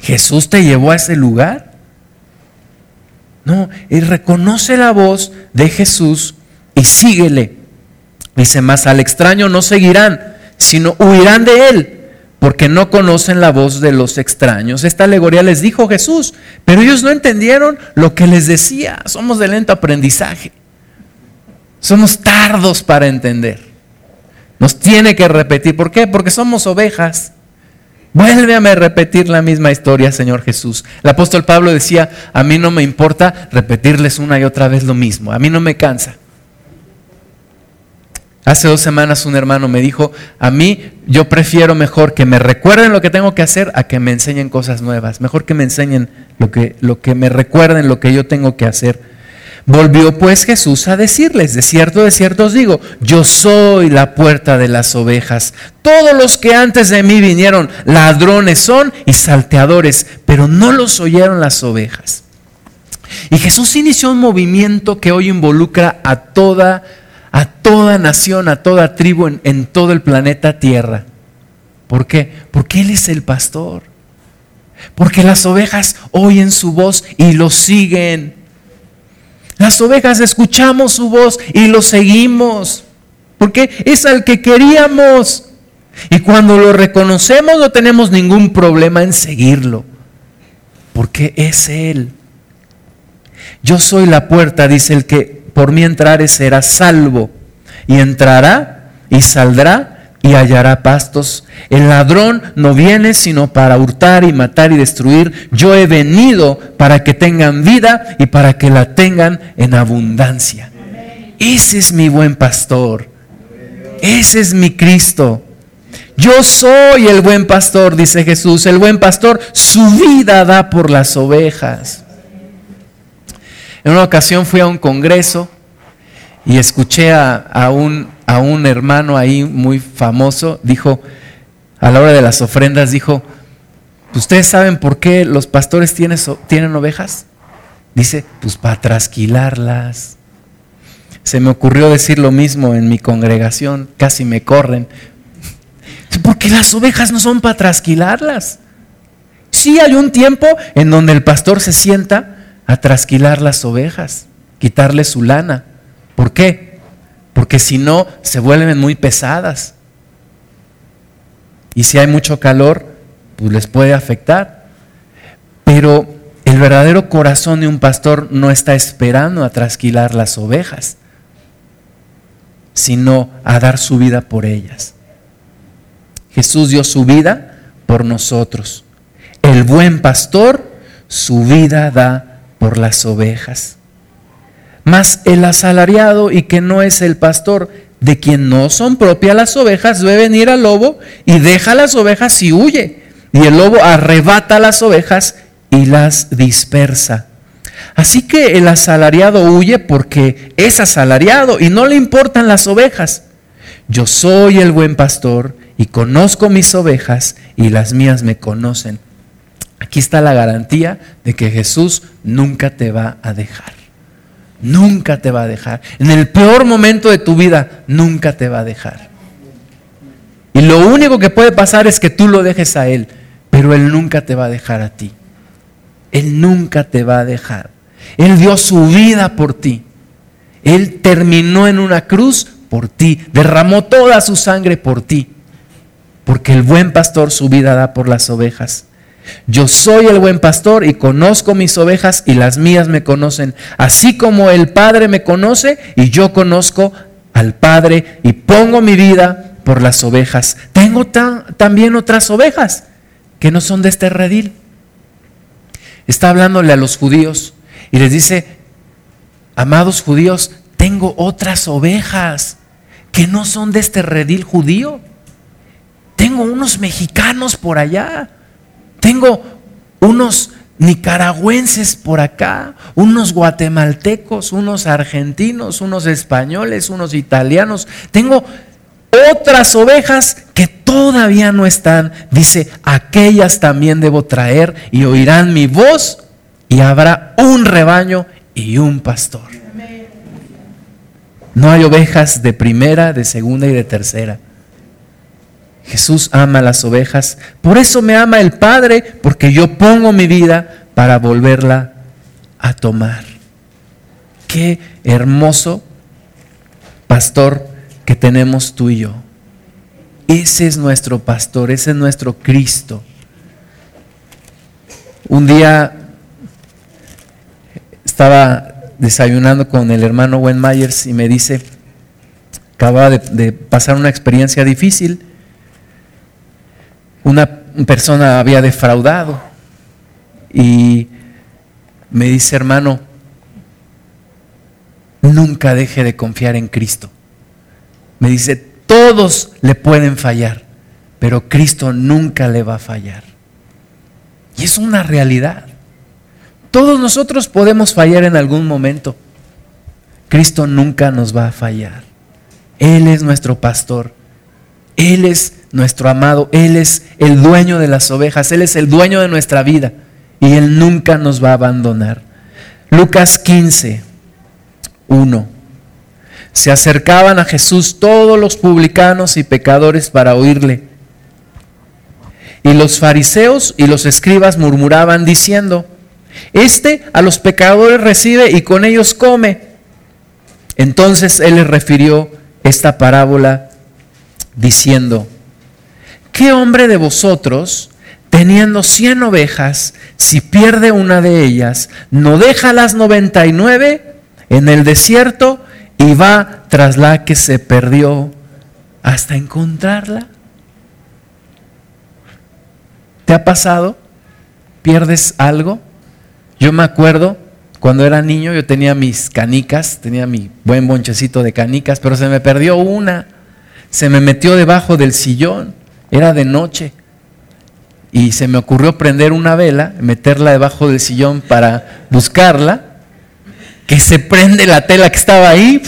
¿Jesús te llevó a ese lugar? No, y reconoce la voz de Jesús y síguele. Dice más, al extraño no seguirán, sino huirán de él porque no conocen la voz de los extraños. Esta alegoría les dijo Jesús, pero ellos no entendieron lo que les decía. Somos de lento aprendizaje. Somos tardos para entender. Nos tiene que repetir. ¿Por qué? Porque somos ovejas. Vuélveme a repetir la misma historia, Señor Jesús. El apóstol Pablo decía, a mí no me importa repetirles una y otra vez lo mismo. A mí no me cansa. Hace dos semanas un hermano me dijo, a mí yo prefiero mejor que me recuerden lo que tengo que hacer a que me enseñen cosas nuevas. Mejor que me enseñen lo que, lo que me recuerden lo que yo tengo que hacer. Volvió pues Jesús a decirles, de cierto, de cierto os digo, yo soy la puerta de las ovejas. Todos los que antes de mí vinieron, ladrones son y salteadores, pero no los oyeron las ovejas. Y Jesús inició un movimiento que hoy involucra a toda a toda nación, a toda tribu en, en todo el planeta Tierra. ¿Por qué? Porque Él es el pastor. Porque las ovejas oyen su voz y lo siguen. Las ovejas escuchamos su voz y lo seguimos. Porque es al que queríamos. Y cuando lo reconocemos no tenemos ningún problema en seguirlo. Porque es Él. Yo soy la puerta, dice el que por mí entrare será salvo, y entrará y saldrá y hallará pastos. El ladrón no viene sino para hurtar y matar y destruir. Yo he venido para que tengan vida y para que la tengan en abundancia. Ese es mi buen pastor. Ese es mi Cristo. Yo soy el buen pastor, dice Jesús. El buen pastor su vida da por las ovejas. En una ocasión fui a un congreso y escuché a, un, hermano ahí muy famoso, dijo, a la hora de las ofrendas, dijo, ¿ustedes saben por qué los pastores tienen, tienen ovejas? Dice, pues para trasquilarlas. Se me ocurrió decir lo mismo en mi congregación, casi me corren. *laughs* Porque las ovejas no son para trasquilarlas. Sí hay un tiempo en donde el pastor se sienta a trasquilar las ovejas, quitarle su lana. ¿Por qué? Porque si no, se vuelven muy pesadas. Y si hay mucho calor, pues les puede afectar. Pero el verdadero corazón de un pastor no está esperando a trasquilar las ovejas, sino a dar su vida por ellas. Jesús dio su vida por nosotros. El buen pastor su vida da por las ovejas. Mas el asalariado y que no es el pastor, de quien no son propias las ovejas, debe venir al lobo y deja las ovejas y huye. Y el lobo arrebata las ovejas y las dispersa. Así que el asalariado huye porque es asalariado y no le importan las ovejas. Yo soy el buen pastor y conozco mis ovejas y las mías me conocen. Aquí está la garantía de que Jesús nunca te va a dejar. Nunca te va a dejar. En el peor momento de tu vida, nunca te va a dejar. Y lo único que puede pasar es que tú lo dejes a Él, pero Él nunca te va a dejar a ti. Él nunca te va a dejar. Él dio su vida por ti. Él terminó en una cruz por ti, derramó toda su sangre por ti, porque el buen pastor su vida da por las ovejas. Yo soy el buen pastor y conozco mis ovejas y las mías me conocen, así como el Padre me conoce y yo conozco al Padre y pongo mi vida por las ovejas. Tengo también otras ovejas que no son de este redil. Está hablándole a los judíos y les dice, amados judíos, tengo otras ovejas que no son de este redil judío. Tengo unos mexicanos por allá. Tengo unos nicaragüenses por acá, unos guatemaltecos, unos argentinos, unos españoles, unos italianos. Tengo otras ovejas que todavía no están. Dice, aquellas también debo traer y oirán mi voz y habrá un rebaño y un pastor. No hay ovejas de primera, de segunda y de tercera. Jesús ama las ovejas. Por eso me ama el Padre, porque yo pongo mi vida para volverla a tomar. Qué hermoso pastor que tenemos tú y yo. Ese es nuestro pastor, ese es nuestro Cristo. Un día estaba desayunando con el hermano Wen Myers y me dice, acaba de, de pasar una experiencia difícil una persona había defraudado y me dice, hermano, nunca deje de confiar en Cristo. Me dice, todos le pueden fallar, pero Cristo nunca le va a fallar. Y es una realidad. Todos nosotros podemos fallar en algún momento. Cristo nunca nos va a fallar. Él es nuestro pastor. Él es nuestro amado, Él es el dueño de las ovejas, Él es el dueño de nuestra vida y Él nunca nos va a abandonar. Lucas 15, 1. Se acercaban a Jesús todos los publicanos y pecadores para oírle. Y los fariseos y los escribas murmuraban diciendo, Este a los pecadores recibe y con ellos come. Entonces Él les refirió esta parábola diciendo, ¿qué hombre de vosotros, teniendo cien ovejas, si pierde una de ellas, no deja las noventa y nueve en el desierto y va tras la que se perdió hasta encontrarla? ¿Te ha pasado? ¿Pierdes algo? Yo me acuerdo cuando era niño, yo tenía mis canicas, tenía mi buen bonchecito de canicas, pero se me perdió una. Se me metió debajo del sillón era de noche y se me ocurrió prender una vela, meterla debajo del sillón para buscarla, que se prende la tela que estaba ahí,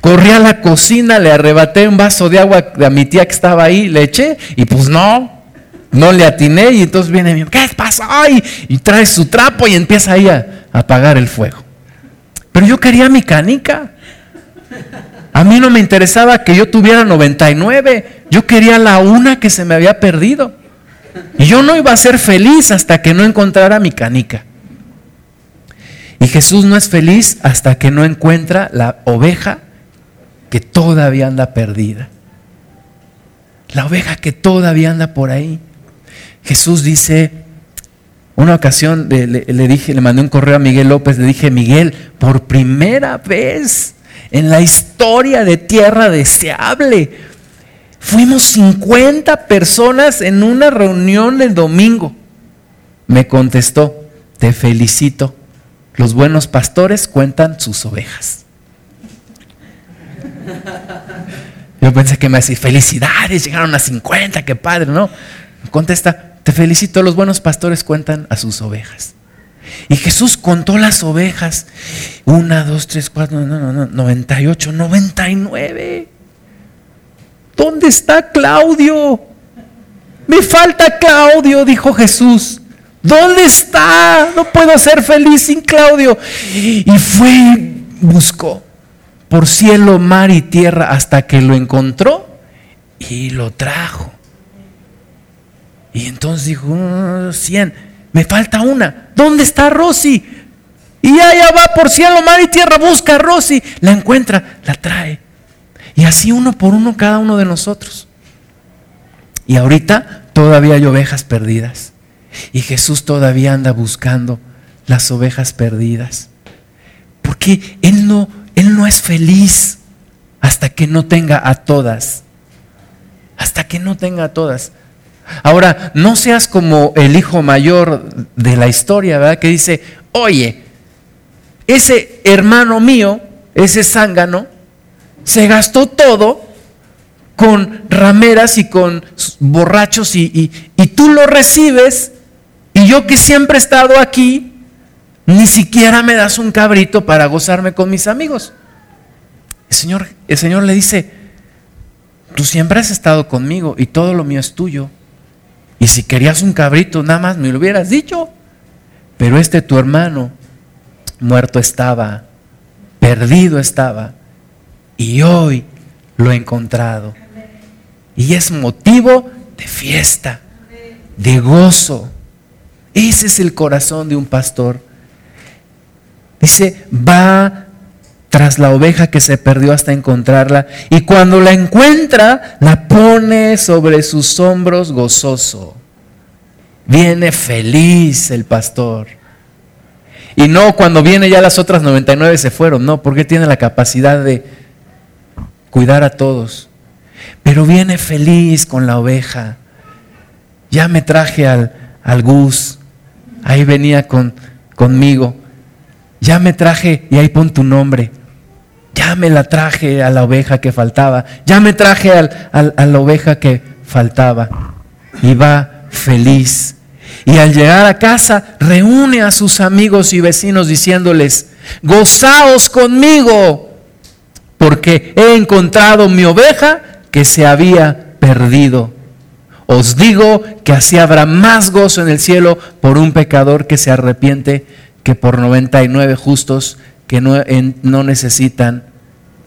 corrí a la cocina, le arrebaté un vaso de agua a mi tía que estaba ahí, le eché y pues no, no le atiné y entonces viene mi ¿qué pasó? Y, y trae su trapo y empieza ahí a apagar el fuego. Pero yo quería mi canica. A mí no me interesaba que yo tuviera 99, yo quería la una que se me había perdido. Y yo no iba a ser feliz hasta que no encontrara mi canica. Y Jesús no es feliz hasta que no encuentra la oveja que todavía anda perdida. La oveja que todavía anda por ahí. Jesús dice, una ocasión le, dije, le mandé un correo a Miguel López, le dije, Miguel, por primera vez en la historia de tierra deseable. Fuimos 50 personas en una reunión el domingo. Me contestó, te felicito. Los buenos pastores cuentan sus ovejas. Yo pensé que me decía, felicidades, llegaron a 50, qué padre, ¿no? Contesta, te felicito, los buenos pastores cuentan a sus ovejas. Y Jesús contó las ovejas. Una, dos, tres, cuatro, no, no, no, 98, 99. ¿Dónde está Claudio? Me falta Claudio, dijo Jesús. ¿Dónde está? No puedo ser feliz sin Claudio. Y fue buscó por cielo, mar y tierra hasta que lo encontró y lo trajo. Y entonces dijo, 100, me falta una. ¿Dónde está Rosy? Y allá va por cielo, mar y tierra, busca a Rosy, la encuentra, la trae. Y así uno por uno cada uno de nosotros. Y ahorita todavía hay ovejas perdidas. Y Jesús todavía anda buscando las ovejas perdidas. Porque Él no, Él no es feliz hasta que no tenga a todas. Hasta que no tenga a todas. Ahora, no seas como el hijo mayor de la historia, ¿verdad? Que dice, oye, ese hermano mío, ese zángano, se gastó todo con rameras y con borrachos y, y tú lo recibes y yo que siempre he estado aquí, ni siquiera me das un cabrito para gozarme con mis amigos. El Señor, el Señor le dice, tú siempre has estado conmigo y todo lo mío es tuyo. Y si querías un cabrito, nada más me lo hubieras dicho. Pero este tu hermano muerto estaba, perdido estaba, y hoy lo he encontrado. Y es motivo de fiesta, de gozo. Ese es el corazón de un pastor. Dice, va tras la oveja que se perdió hasta encontrarla y cuando la encuentra, la pone sobre sus hombros gozoso. Viene feliz el pastor. Y no cuando viene ya las otras 99 se fueron, no, porque tiene la capacidad de cuidar a todos. Pero viene feliz con la oveja. Ya me traje al, al Gus, ahí venía con, conmigo. Ya me traje y ahí pon tu nombre. Ya me la traje a la oveja que faltaba. Ya me traje a la oveja que faltaba. Y va feliz. Y al llegar a casa, reúne a sus amigos y vecinos diciéndoles, gozaos conmigo, porque he encontrado mi oveja que se había perdido. Os digo que así habrá más gozo en el cielo por un pecador que se arrepiente que por 99 justos que no, no necesitan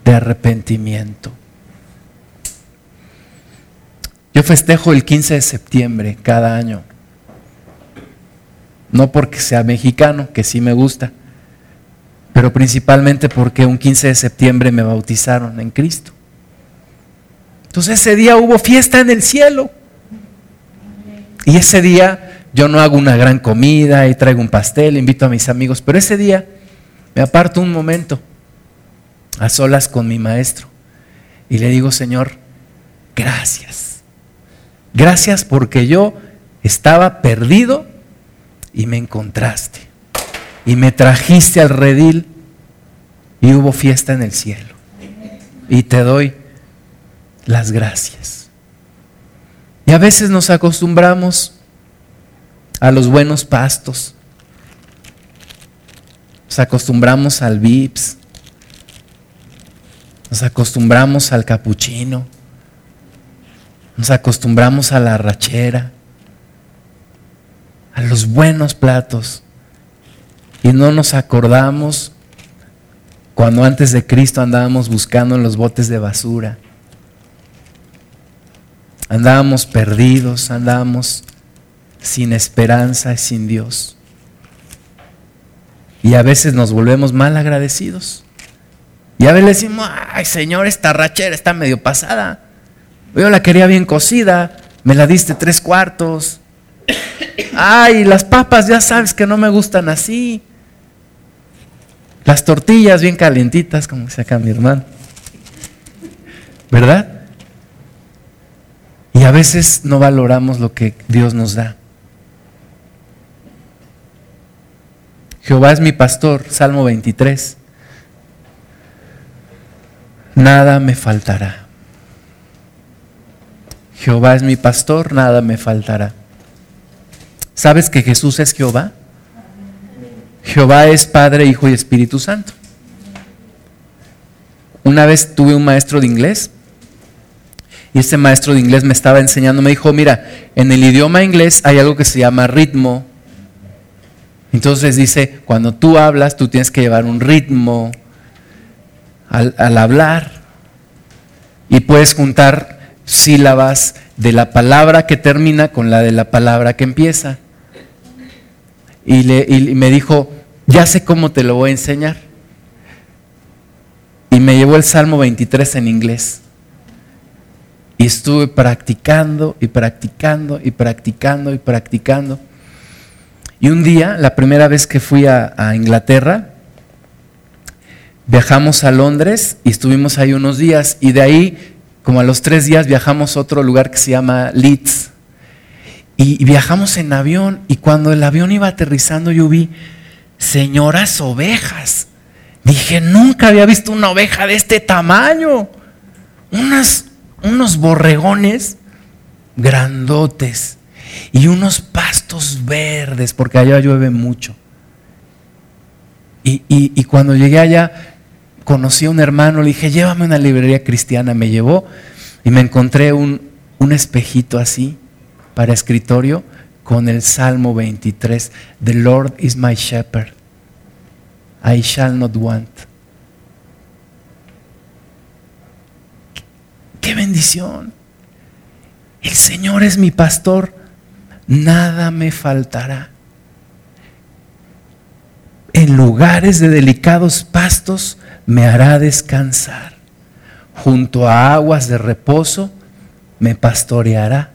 de arrepentimiento. Yo festejo el 15 de septiembre cada año. No porque sea mexicano, que sí me gusta, pero principalmente porque un 15 de septiembre me bautizaron en Cristo. Entonces ese día hubo fiesta en el cielo. Y ese día yo no hago una gran comida y traigo un pastel, invito a mis amigos, pero ese día me aparto un momento a solas con mi maestro y le digo, Señor, gracias. Gracias porque yo estaba perdido y me encontraste. Y me trajiste al redil y hubo fiesta en el cielo. Y te doy las gracias. Y a veces nos acostumbramos a los buenos pastos. Nos acostumbramos al VIPS. Nos acostumbramos al capuchino. Nos acostumbramos a la rachera. A los buenos platos. Y no nos acordamos cuando antes de Cristo andábamos buscando en los botes de basura Andábamos perdidos, andábamos sin esperanza y sin Dios. Y a veces nos volvemos mal agradecidos. Y a veces decimos, ay Señor, esta rachera está medio pasada. Yo la quería bien cocida, me la diste tres cuartos. Ay, las papas ya sabes que no me gustan así. Las tortillas bien calientitas, como se acá mi hermano. ¿Verdad? Y a veces no valoramos lo que Dios nos da. Jehová es mi pastor, Salmo 23. Nada me faltará. Jehová es mi pastor, nada me faltará. ¿Sabes que Jesús es Jehová? Jehová es Padre, Hijo y Espíritu Santo. Una vez tuve un maestro de inglés y ese maestro de inglés me estaba enseñando, me dijo, mira, en el idioma inglés hay algo que se llama ritmo. Entonces dice, cuando tú hablas, tú tienes que llevar un ritmo al, al hablar y puedes juntar sílabas de la palabra que termina con la de la palabra que empieza. Y, le, me dijo, ya sé cómo te lo voy a enseñar y me llevó el Salmo 23 en inglés. Y estuve practicando y practicando y practicando y practicando. Y un día, la primera vez que fui a, Inglaterra, viajamos a Londres y estuvimos ahí unos días. Y de ahí, como a los tres días, viajamos a otro lugar que se llama Leeds. Y, y viajamos en avión. Y cuando el avión iba aterrizando, yo vi señoras ovejas Dije, nunca había visto una oveja de este tamaño. unos borregones grandotes y unos pastos verdes, porque allá llueve mucho. Y, cuando llegué allá, conocí a un hermano, le dije, llévame a una librería cristiana. Me llevó y me encontré un, un espejito así para escritorio con el Salmo 23, The Lord is my shepherd. I shall not want. ¡Qué bendición! El Señor es mi pastor, nada me faltará. En lugares de delicados pastos me hará descansar. Junto a aguas de reposo me pastoreará,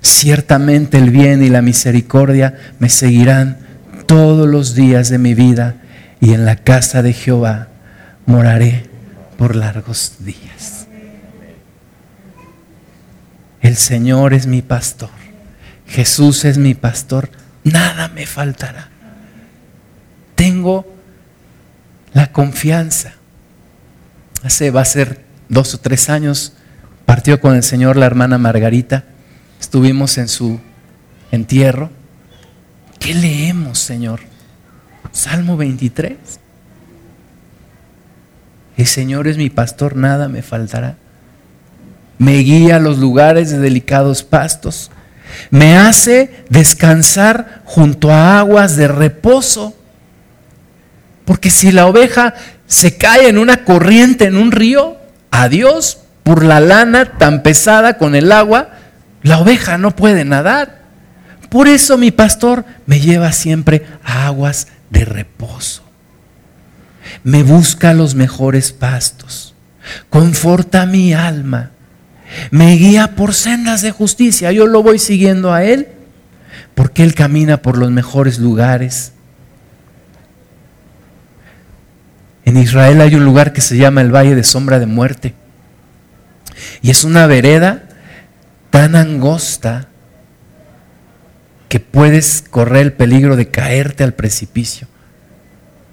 Ciertamente el bien y la misericordia me seguirán todos los días de mi vida y en la casa de Jehová moraré por largos días. El Señor es mi pastor, Jesús es mi pastor, nada me faltará. Tengo la confianza. Hace va a ser dos o tres años, partió con el Señor la hermana Margarita, estuvimos en su entierro. ¿Qué leemos, Señor? Salmo 23. El Señor es mi pastor, nada me faltará. Me guía a los lugares de delicados pastos. Me hace descansar junto a aguas de reposo. Porque si la oveja se cae en una corriente, en un río, adiós, por la lana tan pesada con el agua, la oveja no puede nadar. Por eso mi pastor me lleva siempre a aguas de reposo me busca los mejores pastos, conforta mi alma, me guía por sendas de justicia. Yo lo voy siguiendo a Él porque Él camina por los mejores lugares. En Israel hay un lugar que se llama el Valle de Sombra de Muerte. Y es una vereda tan angosta que puedes correr el peligro de caerte al precipicio.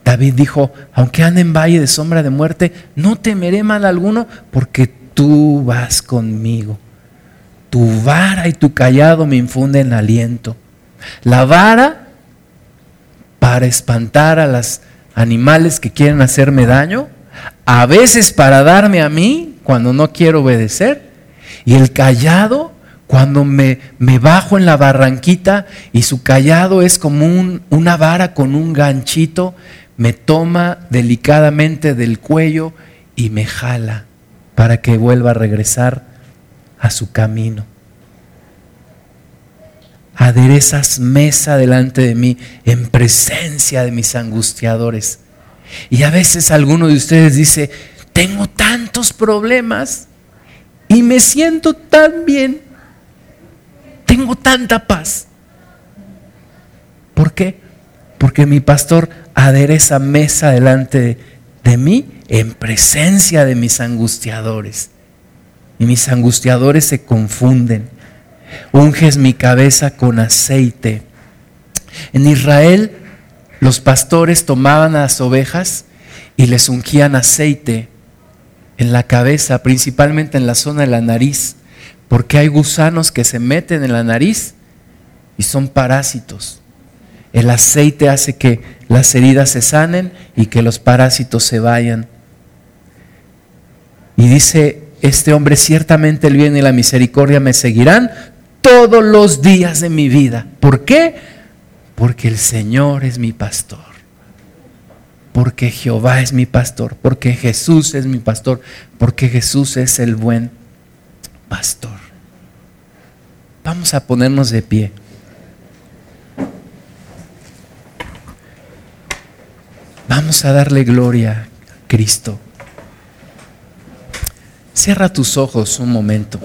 David dijo, aunque ande en valle de sombra de muerte, no temeré mal alguno porque tú vas conmigo. Tu vara y tu callado me infunden aliento. La vara para espantar a los animales que quieren hacerme daño, a veces para darme a mí cuando no quiero obedecer, y el callado cuando me, me bajo en la barranquita y su callado es como un, una vara con un ganchito me toma delicadamente del cuello y me jala para que vuelva a regresar a su camino. Aderezas mesa delante de mí en presencia de mis angustiadores. Y a veces alguno de ustedes dice, tengo tantos problemas y me siento tan bien, tengo tanta paz. ¿Por qué? Porque mi pastor adereza mesa delante de mí en presencia de mis angustiadores. Y mis angustiadores se confunden. Unges mi cabeza con aceite. En Israel los pastores tomaban a las ovejas y les ungían aceite en la cabeza, principalmente en la zona de la nariz, porque hay gusanos que se meten en la nariz y son parásitos. El aceite hace que las heridas se sanen y que los parásitos se vayan. Y dice este hombre, ciertamente el bien y la misericordia me seguirán todos los días de mi vida. ¿Por qué? Porque el Señor es mi pastor. Porque Jehová es mi pastor. Porque Jesús es mi pastor. Porque Jesús es el buen pastor. Vamos a ponernos de pie. Vamos a darle gloria a Cristo. Cierra tus ojos un momento.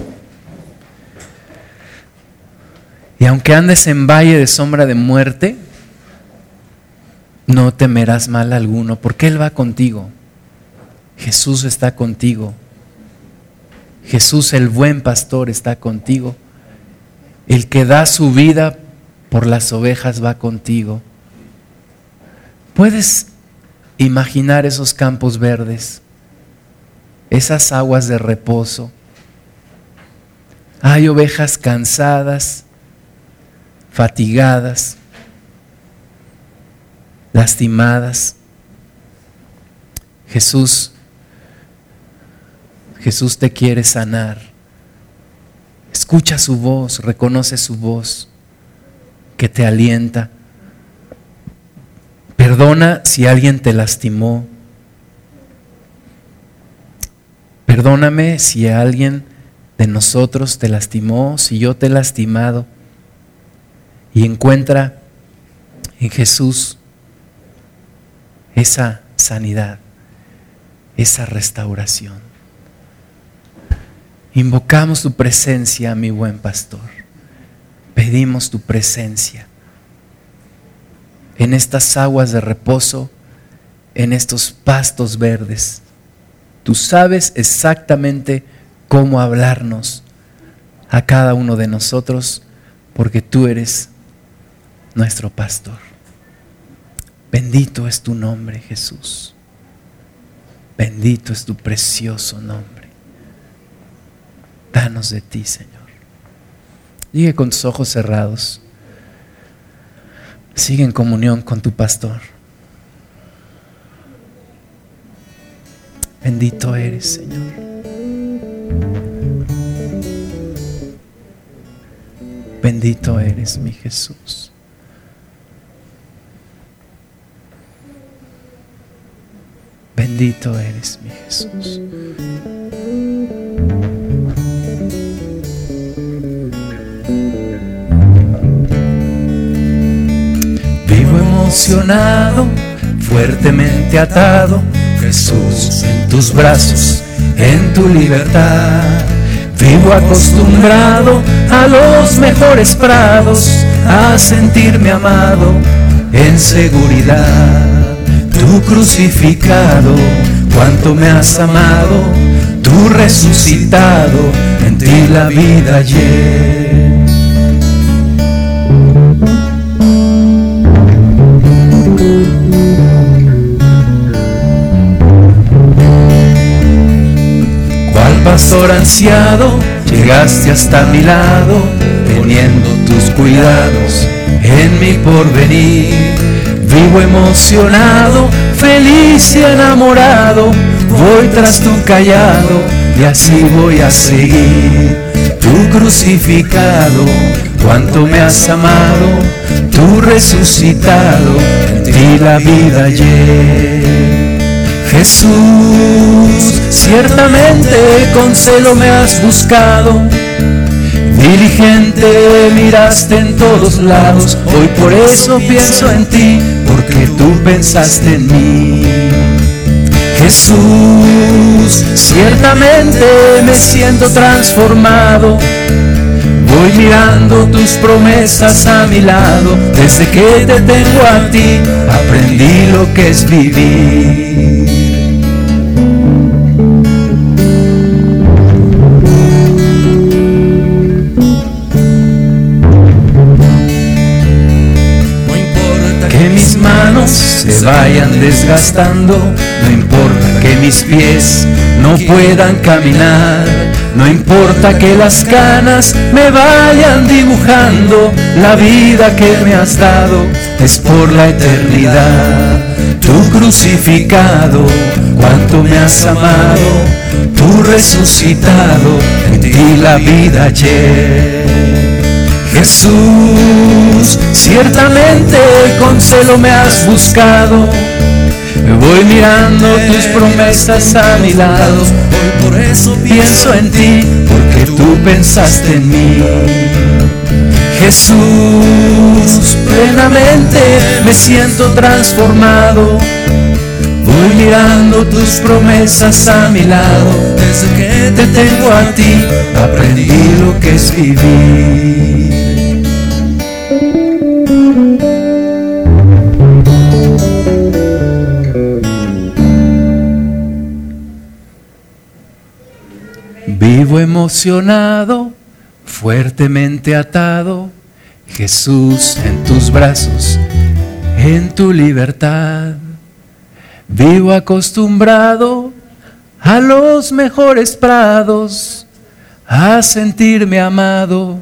Y aunque andes en valle de sombra de muerte, no temerás mal alguno, porque Él va contigo. Jesús está contigo. Jesús el buen pastor está contigo. El que da su vida por las ovejas va contigo. Puedes imaginar esos campos verdes, esas aguas de reposo. Hay ovejas cansadas, fatigadas, lastimadas. Jesús, Jesús te quiere sanar. Escucha su voz, reconoce su voz que te alienta. Perdona si alguien te lastimó. Perdóname si alguien de nosotros te lastimó, si yo te he lastimado. Y encuentra en Jesús esa sanidad, esa restauración. Invocamos tu presencia, mi buen pastor. Pedimos tu presencia en estas aguas de reposo, en estos pastos verdes. Tú sabes exactamente cómo hablarnos a cada uno de nosotros porque tú eres nuestro pastor. Bendito es tu nombre, Jesús. Bendito es tu precioso nombre. Danos de ti, Señor. Diga con tus ojos cerrados. Sigue en comunión con tu pastor. Bendito eres, Señor. Bendito eres, mi Jesús. Bendito eres, mi Jesús. emocionado, fuertemente atado, Jesús, en tus brazos, en tu libertad. Vivo acostumbrado a los mejores prados, a sentirme amado en seguridad. Tú crucificado, cuánto me has amado, tú resucitado, en ti la vida ayer. pastor ansiado, llegaste hasta mi lado, teniendo tus cuidados en mi porvenir. Vivo emocionado, feliz y enamorado, voy tras tu callado y así voy a seguir. Tu crucificado, cuánto me has amado, tú resucitado, en ti la vida ayer. Jesús, ciertamente con celo me has buscado. Diligente miraste en todos lados, hoy por eso pienso en ti, tú pensaste en mí. Jesús, ciertamente me siento transformado. Voy mirando tus promesas a mi lado, desde que te tengo a ti, aprendí lo que es vivir. Vayan desgastando, no importa que mis pies no puedan caminar, no importa que las canas me vayan dibujando, la vida que me has dado es por la eternidad. Tú crucificado, cuánto me has amado, tú resucitado, en ti la vida ayer. Jesús, ciertamente con celo me has buscado. Me voy mirando tus promesas a mi lado. Hoy por eso pienso en ti, porque tú pensaste en mí. Jesús, plenamente me siento transformado. Voy mirando tus promesas a mi lado. Desde que te tengo a ti, aprendí lo que es vivir. Emocionado, fuertemente atado, Jesús en tus brazos, en tu libertad. Vivo acostumbrado a los mejores prados, a sentirme amado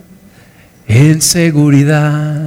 en seguridad.